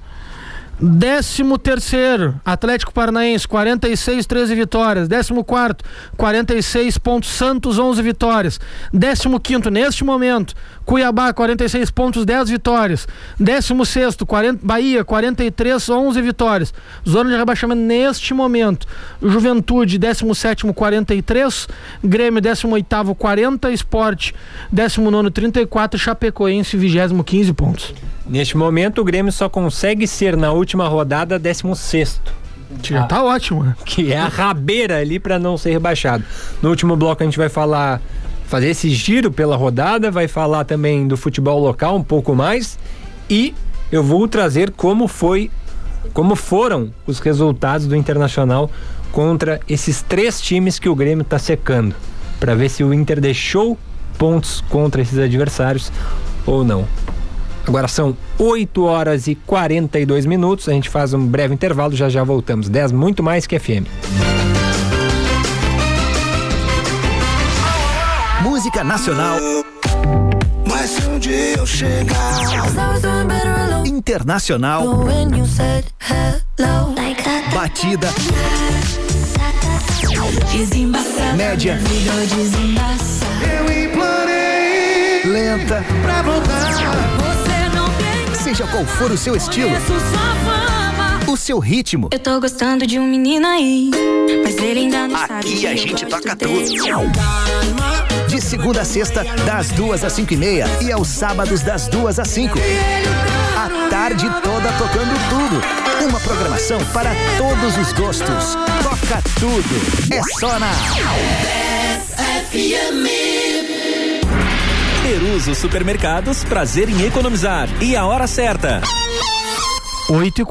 Speaker 3: Décimo terceiro, Atlético Paranaense, 46, 13 vitórias. Décimo quarto, 46 pontos, Santos, 11 vitórias. Décimo quinto, neste momento, Cuiabá, 46 pontos, 10 vitórias. Décimo sexto, 40, Bahia, 43, 11 vitórias. Zona de rebaixamento neste momento. Juventude, 17 43. Grêmio, 18 40. Esporte, 19 34. Chapecoense, 20 15 pontos.
Speaker 2: Neste momento, o Grêmio só consegue ser na última rodada 16.
Speaker 3: Já tá ótimo, né?
Speaker 2: Que é a rabeira ali para não ser rebaixado. No último bloco a gente vai falar, fazer esse giro pela rodada, vai falar também do futebol local um pouco mais e eu vou trazer como foi, como foram os resultados do Internacional contra esses três times que o Grêmio tá secando, para ver se o Inter deixou pontos contra esses adversários ou não. Agora são 8 horas e 42 minutos. A gente faz um breve intervalo, já já voltamos. 10 muito mais que FM.
Speaker 1: Música nacional,
Speaker 8: Mas se um dia eu chegar
Speaker 1: internacional, batida, média,
Speaker 8: eu implorei
Speaker 1: lenta,
Speaker 8: pra voltar.
Speaker 1: Seja qual for o seu estilo, o seu ritmo.
Speaker 7: Eu tô gostando de um menino aí, mas ele ainda não sabe
Speaker 1: Aqui a gente toca tudo. De segunda a sexta, das duas às cinco e meia. E aos sábados, das duas às cinco. A tarde toda tocando tudo. Uma programação para todos os gostos. Toca tudo. É só na
Speaker 9: Peruso Supermercados, prazer em economizar. E a hora certa.
Speaker 3: 8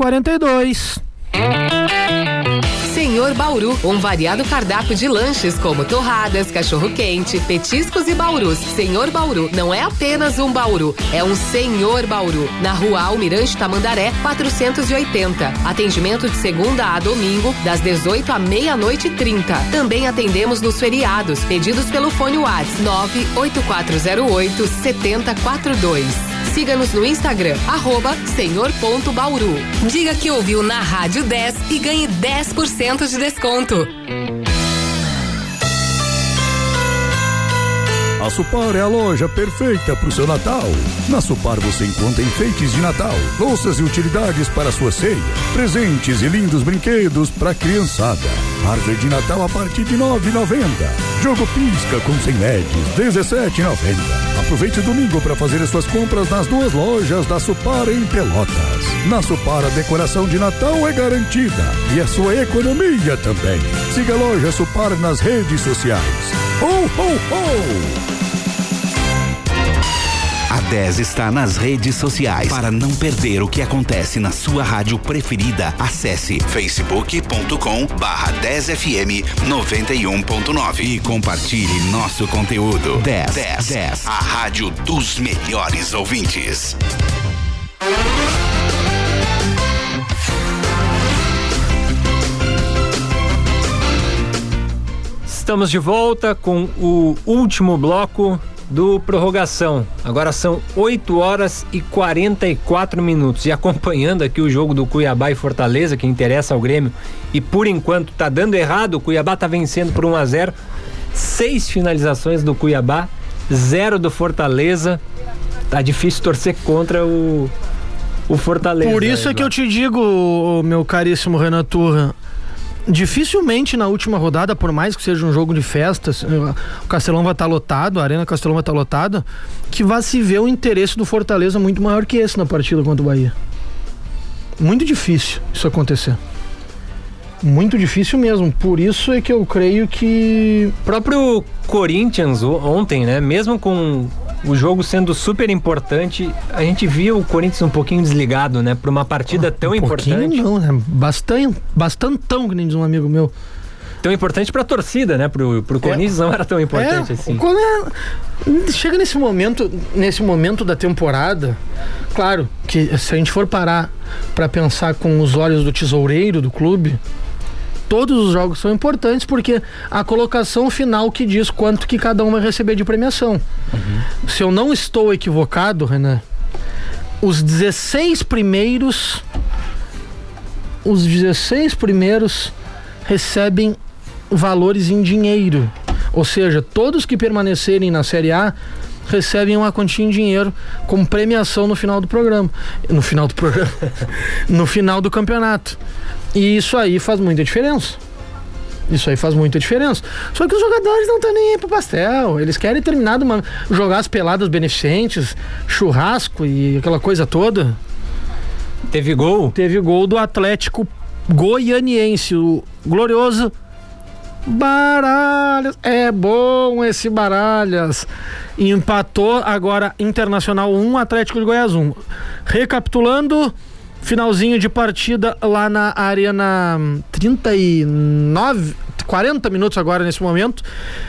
Speaker 3: 42
Speaker 10: Senhor Bauru, um variado cardápio de lanches como torradas, cachorro-quente, petiscos e baurus. Senhor Bauru não é apenas um Bauru, é um Senhor Bauru. Na rua Almirante Tamandaré, 480. Atendimento de segunda a domingo, das 18 à meia-noite e 30. Também atendemos nos feriados. Pedidos pelo fone WhatsApp 98408 7042. Siga-nos no Instagram, arroba senhor.bauru. Diga que ouviu na Rádio 10 e ganhe 10% de desconto.
Speaker 11: A Supar é a loja perfeita para o seu Natal. Na Supar você encontra enfeites de Natal, louças e utilidades para sua ceia, presentes e lindos brinquedos para a criançada. Árvore de Natal a partir de 9,90. Jogo pisca com 100 LEDs, 17,90. Aproveite o domingo para fazer as suas compras nas duas lojas da Supar em Pelotas. Na Supar a decoração de Natal é garantida e a sua economia também. Siga a loja Supar nas redes sociais. Ho, ho, ho!
Speaker 1: A 10 está nas redes sociais. Para não perder o que acontece na sua rádio preferida, acesse facebook.com barra 10fm 91.9 e compartilhe nosso conteúdo. 10, 10, 10, a rádio dos melhores ouvintes.
Speaker 2: Estamos de volta com o último bloco do prorrogação. Agora são 8 horas e 44 minutos. E acompanhando aqui o jogo do Cuiabá e Fortaleza, que interessa ao Grêmio, e por enquanto tá dando errado, o Cuiabá tá vencendo por 1 a 0 Seis finalizações do Cuiabá, zero do Fortaleza. Tá difícil torcer contra o, o Fortaleza.
Speaker 3: Por isso é que eu te digo, meu caríssimo Renan Turra, dificilmente na última rodada, por mais que seja um jogo de festas, o Castelão vai estar lotado, a Arena Castelão vai estar lotada, que vai se ver o interesse do Fortaleza muito maior que esse na partida contra o Bahia. Muito difícil isso acontecer. Muito difícil mesmo. Por isso é que eu creio que.
Speaker 2: O próprio Corinthians ontem, né? Mesmo com o jogo sendo super importante, a gente viu o Corinthians um pouquinho desligado, né? Para uma partida tão
Speaker 3: um
Speaker 2: importante.
Speaker 3: Não, né? Bastante, bastantão, que nem diz um amigo meu.
Speaker 2: Tão importante para a torcida, né? Pro, pro Corinthians é, não era tão importante
Speaker 3: é,
Speaker 2: assim.
Speaker 3: Quando é, chega nesse momento, nesse momento da temporada, claro que se a gente for parar para pensar com os olhos do tesoureiro do clube, todos os jogos são importantes porque a colocação final que diz quanto que cada um vai receber de premiação. Uhum. Se eu não estou equivocado, Renan, os 16 primeiros os 16 primeiros recebem valores em dinheiro. Ou seja, todos que permanecerem na Série A recebem uma quantia em dinheiro como premiação no final do programa. No final do programa. no final do campeonato. E isso aí faz muita diferença. Isso aí faz muita diferença. Só que os jogadores não estão nem aí pro pastel. Eles querem terminar de uma, jogar as peladas beneficentes, churrasco e aquela coisa toda.
Speaker 2: Teve gol?
Speaker 3: Teve gol do Atlético Goianiense, o glorioso Baralhas. É bom esse Baralhas. Empatou agora Internacional 1, Atlético de Goiás 1. Recapitulando, finalzinho de partida lá na Arena 39. 40 minutos agora nesse momento,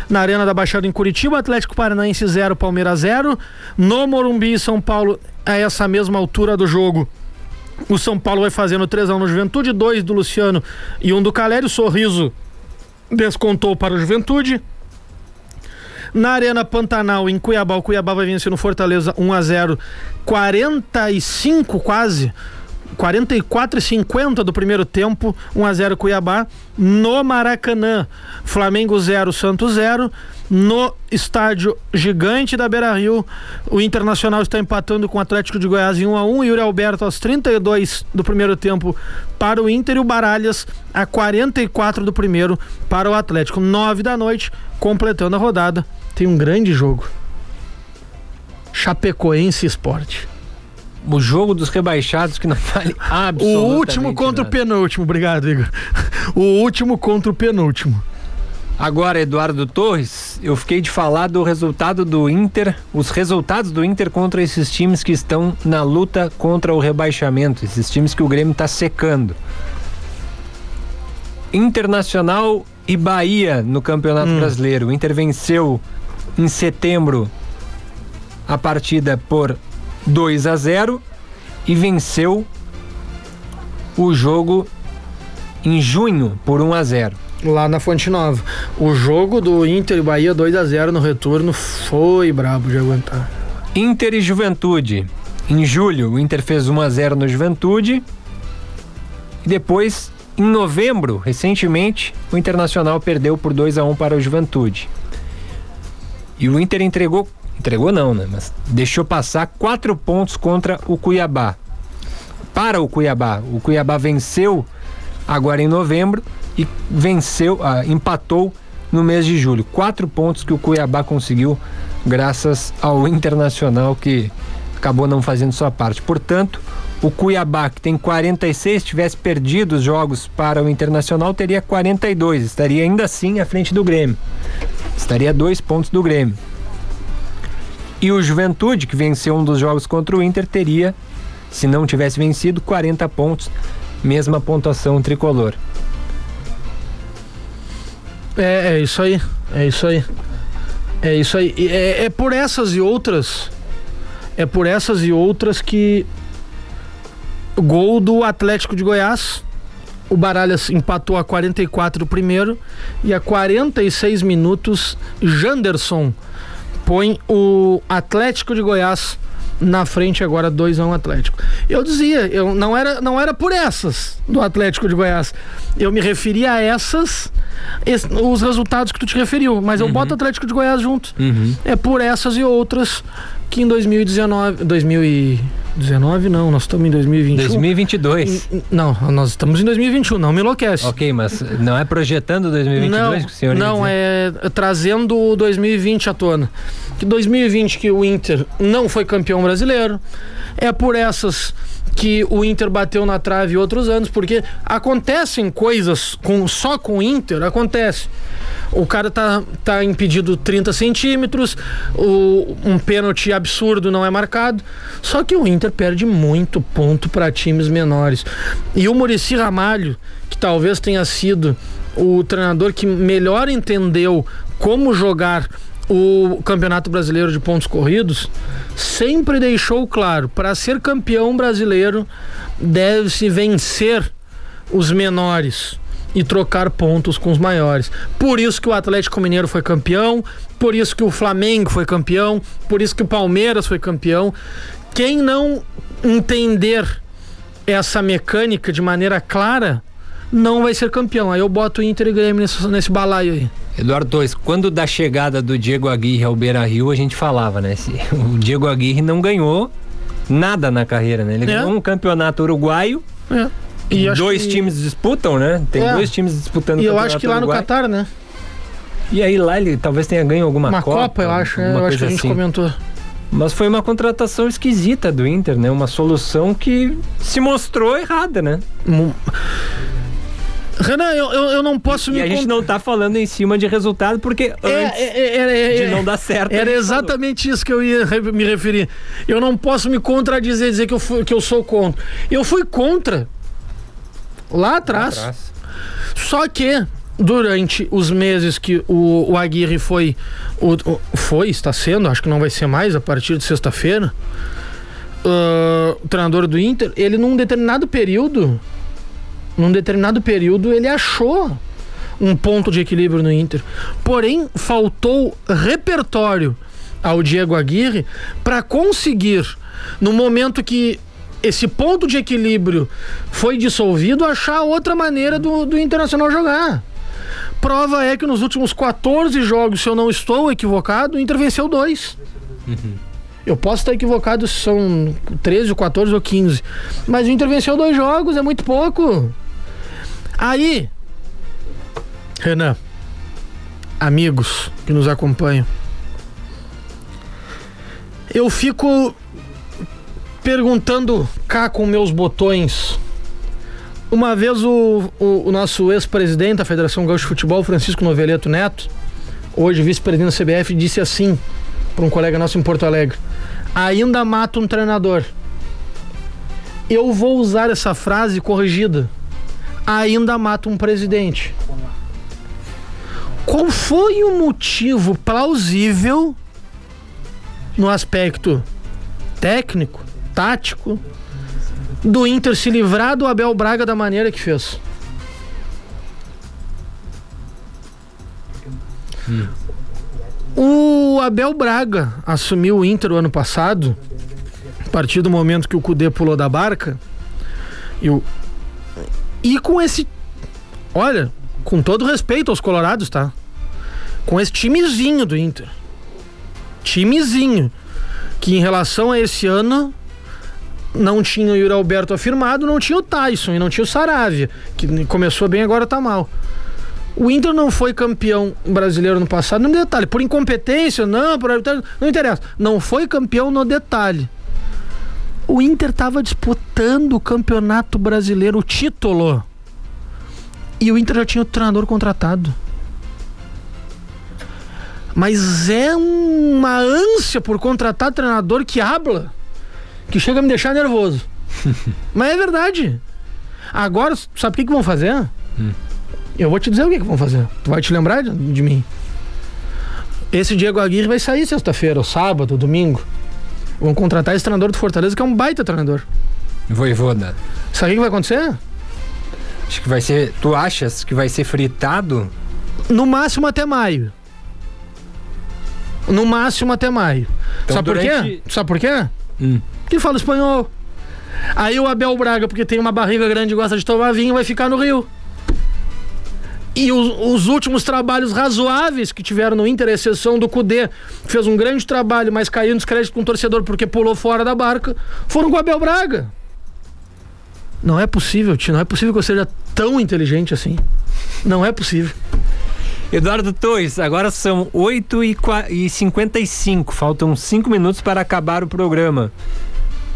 Speaker 3: na Arena da Baixada em Curitiba, Atlético Paranaense 0, Palmeiras 0. No Morumbi, São Paulo, a essa mesma altura do jogo, o São Paulo vai fazendo 3 x 1 no Juventude, 2 do Luciano e um do Calério. Sorriso descontou para o Juventude. Na Arena Pantanal, em Cuiabá, o Cuiabá vai vencer no Fortaleza 1 a 0 45 quase. 44 e 50 do primeiro tempo, 1 a 0 Cuiabá. No Maracanã, Flamengo 0, Santos 0. No estádio gigante da Beira Rio, o Internacional está empatando com o Atlético de Goiás em 1 a 1 Yuri Alberto aos 32 do primeiro tempo para o Inter e o Baralhas a 44 do primeiro para o Atlético. 9 da noite, completando a rodada. Tem um grande jogo. Chapecoense Esporte
Speaker 2: o jogo dos rebaixados que não vale absolutamente
Speaker 3: O último contra
Speaker 2: nada.
Speaker 3: o penúltimo, obrigado, Igor. O último contra o penúltimo.
Speaker 2: Agora, Eduardo Torres, eu fiquei de falar do resultado do Inter, os resultados do Inter contra esses times que estão na luta contra o rebaixamento, esses times que o Grêmio está secando. Internacional e Bahia no Campeonato Brasileiro. O Inter venceu em setembro a partida por 2 a 0 e venceu o jogo em junho por 1 a 0.
Speaker 3: Lá na Fonte Nova. O jogo do Inter e Bahia 2 a 0 no retorno foi brabo de aguentar.
Speaker 2: Inter e Juventude. Em julho, o Inter fez 1 a 0 no Juventude. E depois, em novembro, recentemente, o Internacional perdeu por 2 a 1 para o Juventude. E o Inter entregou, entregou não, né? Mas deixou passar quatro pontos contra o Cuiabá. Para o Cuiabá, o Cuiabá venceu agora em novembro e venceu, ah, empatou no mês de julho. Quatro pontos que o Cuiabá conseguiu graças ao Internacional que acabou não fazendo sua parte. Portanto, o Cuiabá, que tem 46, tivesse perdido os jogos para o Internacional, teria 42. Estaria ainda assim à frente do Grêmio. Estaria dois pontos do Grêmio. E o Juventude, que venceu um dos jogos contra o Inter, teria, se não tivesse vencido, 40 pontos. Mesma pontuação tricolor.
Speaker 3: É, é isso aí. É isso aí. É isso aí. É, é por essas e outras. É por essas e outras que. Gol do Atlético de Goiás. O Baralhas empatou a 44 do primeiro. E a 46 minutos, Janderson põe o Atlético de Goiás na frente agora 2 a 1 um Atlético. Eu dizia, eu não era não era por essas do Atlético de Goiás. Eu me referia a essas es- os resultados que tu te referiu, mas eu boto o Atlético de Goiás junto. É por essas e outras que em 2019, 2019 não, nós estamos em 2021.
Speaker 2: 2022.
Speaker 3: Não, nós estamos em 2021, não me enlouquece.
Speaker 2: Ok, mas não é projetando 2022
Speaker 3: Não,
Speaker 2: que o senhor
Speaker 3: não é trazendo o 2020 à tona. Que 2020 que o Inter não foi campeão brasileiro. É por essas que o Inter bateu na trave outros anos, porque acontecem coisas com só com o Inter, acontece. O cara tá, tá impedido 30 centímetros, o, um pênalti absurdo não é marcado. Só que o Inter perde muito ponto para times menores. E o Murici Ramalho, que talvez tenha sido o treinador que melhor entendeu como jogar o Campeonato Brasileiro de Pontos Corridos, sempre deixou claro: para ser campeão brasileiro, deve-se vencer os menores e trocar pontos com os maiores. Por isso que o Atlético Mineiro foi campeão, por isso que o Flamengo foi campeão, por isso que o Palmeiras foi campeão. Quem não entender essa mecânica de maneira clara, não vai ser campeão. Aí eu boto o Inter e Grêmio nesse, nesse balaio aí.
Speaker 2: Eduardo Torres, quando da chegada do Diego Aguirre ao Beira Rio, a gente falava, né? O Diego Aguirre não ganhou nada na carreira, né? Ele
Speaker 3: É.
Speaker 2: ganhou um campeonato uruguaio.
Speaker 3: É. E
Speaker 2: dois
Speaker 3: que-
Speaker 2: times disputam, né? Tem
Speaker 3: É.
Speaker 2: dois times disputando o
Speaker 3: E eu acho que lá no. Catar, né?
Speaker 2: E aí lá ele talvez tenha ganho alguma
Speaker 3: Uma
Speaker 2: Copa.
Speaker 3: Copa, eu acho. é, Eu acho que a gente
Speaker 2: assim.
Speaker 3: comentou.
Speaker 2: Mas foi uma contratação esquisita do Inter, né? Uma solução que se mostrou errada, né?
Speaker 3: Renan, eu, eu, eu não posso
Speaker 2: E
Speaker 3: me
Speaker 2: a gente não tá falando em cima de resultado porque
Speaker 3: É,
Speaker 2: antes
Speaker 3: é, é, é,
Speaker 2: de não dar certo.
Speaker 3: Era exatamente isso que eu ia me referir. Eu não posso me contradizer e dizer que eu, fui, que eu sou contra. Eu fui contra lá atrás.
Speaker 2: atrás.
Speaker 3: Só que durante os meses que o, o Aguirre foi, o, o- foi, está sendo, acho que não vai ser mais a partir de sexta-feira, ah, o treinador do Inter, ele num determinado período, num determinado período, ele achou um ponto de equilíbrio no Inter. Porém, faltou repertório ao Diego Aguirre para conseguir, no momento que esse ponto de equilíbrio foi dissolvido, achar outra maneira do, do Internacional jogar. Prova é que nos últimos 14 jogos, se eu não estou equivocado, o Inter venceu dois. Eu posso estar equivocado se são 13, 14 ou 15. Mas o Inter venceu dois jogos, é muito pouco. Aí, Renan, amigos que nos acompanham, eu fico perguntando cá com meus botões. Uma vez o, o, o nosso ex-presidente da Federação Gaúcha de Futebol, Francisco Noveleto Neto, hoje vice-presidente da CBF, disse assim para um colega nosso em Porto Alegre: ainda mata um treinador. Eu vou usar essa frase corrigida. ainda mata um presidente. Qual foi o motivo plausível no aspecto técnico, tático, do Inter se livrar do Abel Braga da maneira que fez? O Abel Braga assumiu o Inter o ano passado, a partir do momento que o Cudê pulou da barca. E, o, e com esse. Olha, com todo respeito aos Colorados, tá? Com esse timezinho do Inter. Timezinho. Que em relação a esse ano não tinha o Yuri Alberto afirmado, não tinha o Tyson e não tinha o Saravia, que começou bem agora tá mal. O Inter não foi campeão brasileiro no passado, no detalhe, por incompetência, não, por não interessa. Não foi campeão no detalhe. O Inter estava disputando o campeonato brasileiro, o título. E o Inter já tinha o treinador contratado. Mas é uma ânsia por contratar treinador que habla, que chega a me deixar nervoso. Mas é verdade. Agora, sabe o que, que vão fazer? Hum. Eu vou te dizer o que, que vão fazer. Tu vai te lembrar de, de mim. Esse Diego Aguirre vai sair sexta-feira, ou sábado, ou domingo. Vão contratar esse treinador do Fortaleza, que é um baita treinador.
Speaker 2: Voivoda.
Speaker 3: Sabe o que vai acontecer?
Speaker 2: Acho que vai ser. Tu achas que vai ser fritado?
Speaker 3: No máximo até maio. No máximo até maio. Então, Sabe durante... por quê? Sabe por quê? Hum. Porque fala espanhol. Aí o Abel Braga, porque tem uma barriga grande e gosta de tomar vinho, vai ficar no Rio. E os, os, últimos trabalhos razoáveis que tiveram no Inter, exceção do Cudê, fez um grande trabalho, mas caiu nos créditos com o torcedor porque pulou fora da barca, foram com o Abel Braga. Não é possível, tio, não é possível que eu seja tão inteligente assim. Não é possível.
Speaker 2: Eduardo Torres, agora são 8 e 55 faltam 5 minutos para acabar o programa.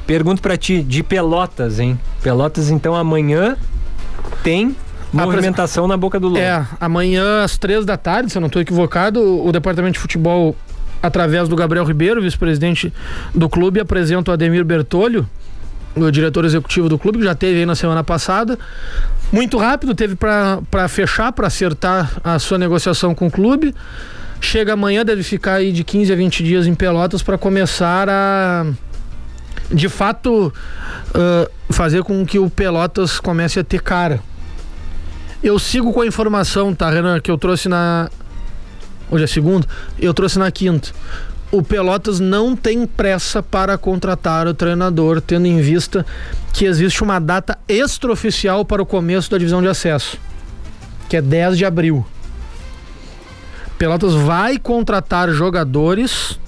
Speaker 2: Pergunto para ti, de Pelotas, hein? Pelotas, então, amanhã tem movimentação na boca do lobo.
Speaker 3: É, amanhã às três da tarde, se eu não estou equivocado, o departamento de futebol, através do Gabriel Ribeiro, vice-presidente do clube, apresenta o Ademir Bertolho, o diretor executivo do clube, que já teve aí na semana passada. Muito rápido, teve para fechar, para acertar a sua negociação com o clube. Chega amanhã, deve ficar aí de 15 a 20 dias em Pelotas para começar a de fato uh, fazer com que o Pelotas comece a ter cara. Eu sigo com a informação, tá, Renan, que eu trouxe na. Hoje é segunda, eu trouxe na quinta o Pelotas não tem pressa para contratar o treinador, tendo em vista que existe uma data extraoficial para o começo da divisão de acesso, que é 10 de abril. Pelotas vai contratar jogadores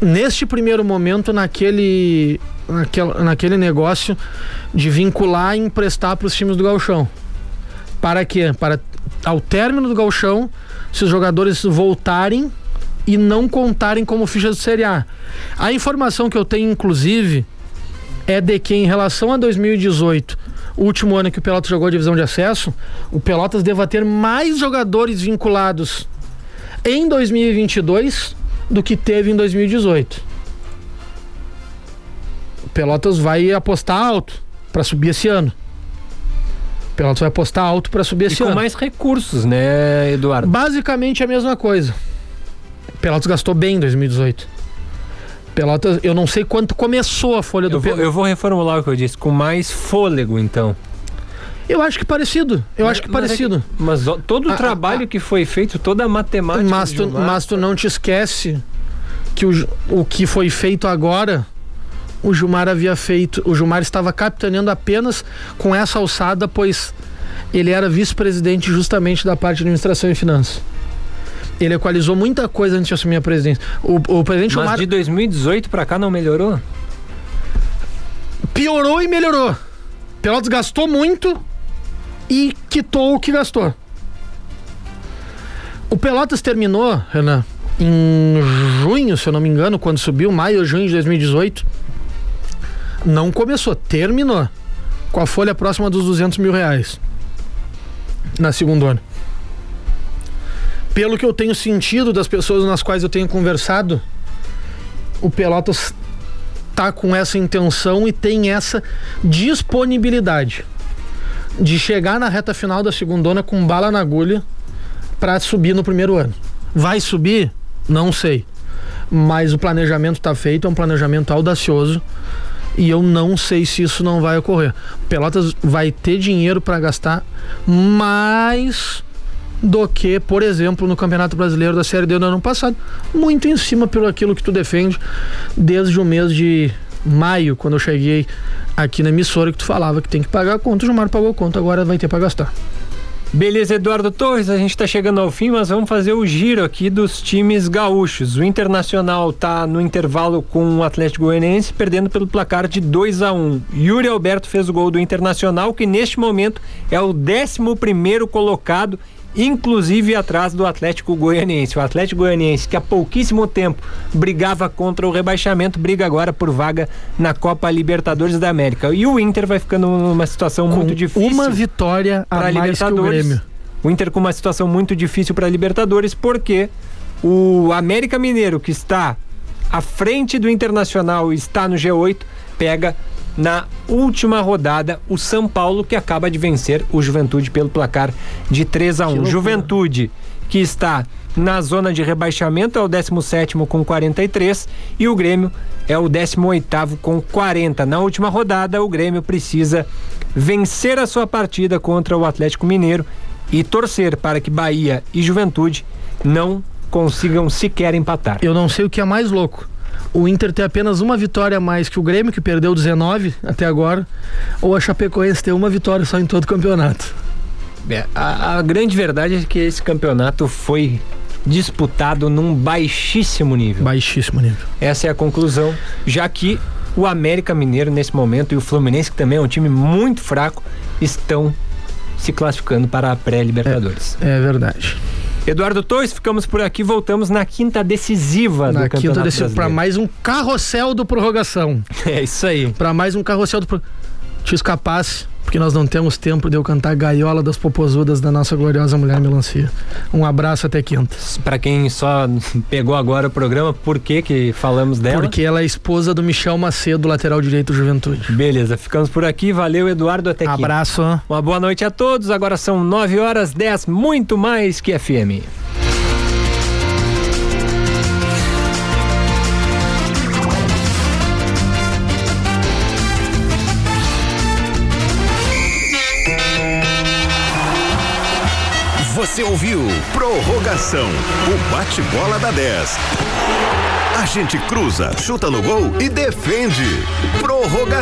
Speaker 3: neste primeiro momento naquele naquele, naquele negócio de vincular e emprestar para os times do Galchão. Para quê? Para ao término do Galchão, se os jogadores voltarem e não contarem como fichas de Série A. A informação que eu tenho, inclusive, é de que em relação a 2018, o último ano que o Pelotas jogou a divisão de acesso, o Pelotas deva ter mais jogadores vinculados em 2022 do que teve em 2018. O Pelotas vai apostar alto para subir esse ano. O Pelotas vai apostar alto para subir esse
Speaker 2: e
Speaker 3: ano.
Speaker 2: com mais recursos, né, Eduardo?
Speaker 3: Basicamente a mesma coisa. Pelotas gastou bem em 2018. Pelotas, eu não sei quanto começou a folha do
Speaker 2: eu vou, eu vou reformular o que eu disse, com mais fôlego, então.
Speaker 3: Eu acho que parecido. Eu mas, acho que mas parecido. É
Speaker 2: que, mas todo o ah, trabalho ah, que foi feito, toda a matemática.
Speaker 3: Mas tu, mas tu não te esquece que o, o que foi feito agora, o Gilmar havia feito. O Gilmar estava capitaneando apenas com essa alçada, pois ele era vice-presidente justamente da parte de administração e finanças ele equalizou muita coisa antes de assumir a presidência. O, o presidente
Speaker 2: Mas
Speaker 3: Omar...
Speaker 2: de 2018 para cá não melhorou?
Speaker 3: Piorou e melhorou. Pelotas gastou muito e quitou o que gastou. O Pelotas terminou, Renan, em junho, se eu não me engano, quando subiu, maio ou junho de 2018. Não começou, terminou. Com a folha próxima dos 200 mil reais. Na segundo ano pelo que eu tenho sentido das pessoas nas quais eu tenho conversado, o Pelotas tá com essa intenção e tem essa disponibilidade. De chegar na reta final da segundona com bala na agulha para subir no primeiro ano. Vai subir? Não sei. Mas o planejamento está feito, é um planejamento audacioso e eu não sei se isso não vai ocorrer. Pelotas vai ter dinheiro para gastar mais do que, por exemplo, no Campeonato Brasileiro da Série D do ano passado, muito em cima pelo aquilo que tu defende desde o mês de maio, quando eu cheguei aqui na emissora que tu falava que tem que pagar a conta, o Gilmar pagou a conta, agora vai ter para gastar.
Speaker 2: Beleza, Eduardo Torres, a gente está chegando ao fim, mas vamos fazer o giro aqui dos times gaúchos. O Internacional está no intervalo com o Atlético Goianiense, perdendo pelo placar de 2 a 1 um. Yuri Alberto fez o gol do Internacional, que neste momento é o 11 primeiro colocado inclusive atrás do Atlético Goianiense. O Atlético Goianiense, que há pouquíssimo tempo brigava contra o rebaixamento, briga agora por vaga na Copa Libertadores da América. E o Inter vai ficando numa situação
Speaker 3: Com
Speaker 2: muito difícil.
Speaker 3: Uma vitória a mais que o Grêmio.
Speaker 2: O Inter com uma situação muito difícil para a Libertadores, porque o América Mineiro, que está à frente do Internacional e está no G8, pega na última rodada o São Paulo que acaba de vencer o Juventude pelo placar de 3 a 1. Juventude que está na zona de rebaixamento é o 17 com 43 e o Grêmio é o 18 com 40. Na última rodada, o Grêmio precisa vencer a sua partida contra o Atlético Mineiro e torcer para que Bahia e Juventude não consigam sequer empatar.
Speaker 3: Eu não sei o que é mais louco o Inter ter apenas uma vitória a mais que o Grêmio, que perdeu 19 até agora, ou a Chapecoense ter uma vitória só em todo o campeonato?
Speaker 2: É, a, a grande verdade é que esse campeonato foi disputado num baixíssimo nível.
Speaker 3: Baixíssimo nível.
Speaker 2: Essa é a conclusão, já que o América Mineiro nesse momento e o Fluminense, que também é um time muito fraco, estão se classificando para a pré-Libertadores.
Speaker 3: É, é verdade.
Speaker 2: Eduardo Torres, ficamos por aqui, voltamos na quinta decisiva
Speaker 3: na
Speaker 2: do
Speaker 3: quinta decisiva para mais um carrossel do prorrogação.
Speaker 2: É isso aí.
Speaker 3: Para mais um carrossel do te escapasse, porque nós não temos tempo de eu cantar Gaiola das Popozudas da nossa gloriosa mulher melancia. Um abraço até quinta.
Speaker 2: Para quem só pegou agora o programa, por que que falamos dela?
Speaker 3: Porque ela é esposa do Michel Macedo, lateral direito Juventude.
Speaker 2: Beleza, ficamos por aqui. Valeu, Eduardo, até quinta.
Speaker 3: Abraço.
Speaker 2: Uma boa noite a todos. Agora são 9 horas 10, muito mais que FM.
Speaker 1: Você ouviu Prorrogação, o bate-bola da 10. A gente cruza, chuta no gol e defende. Prorrogação.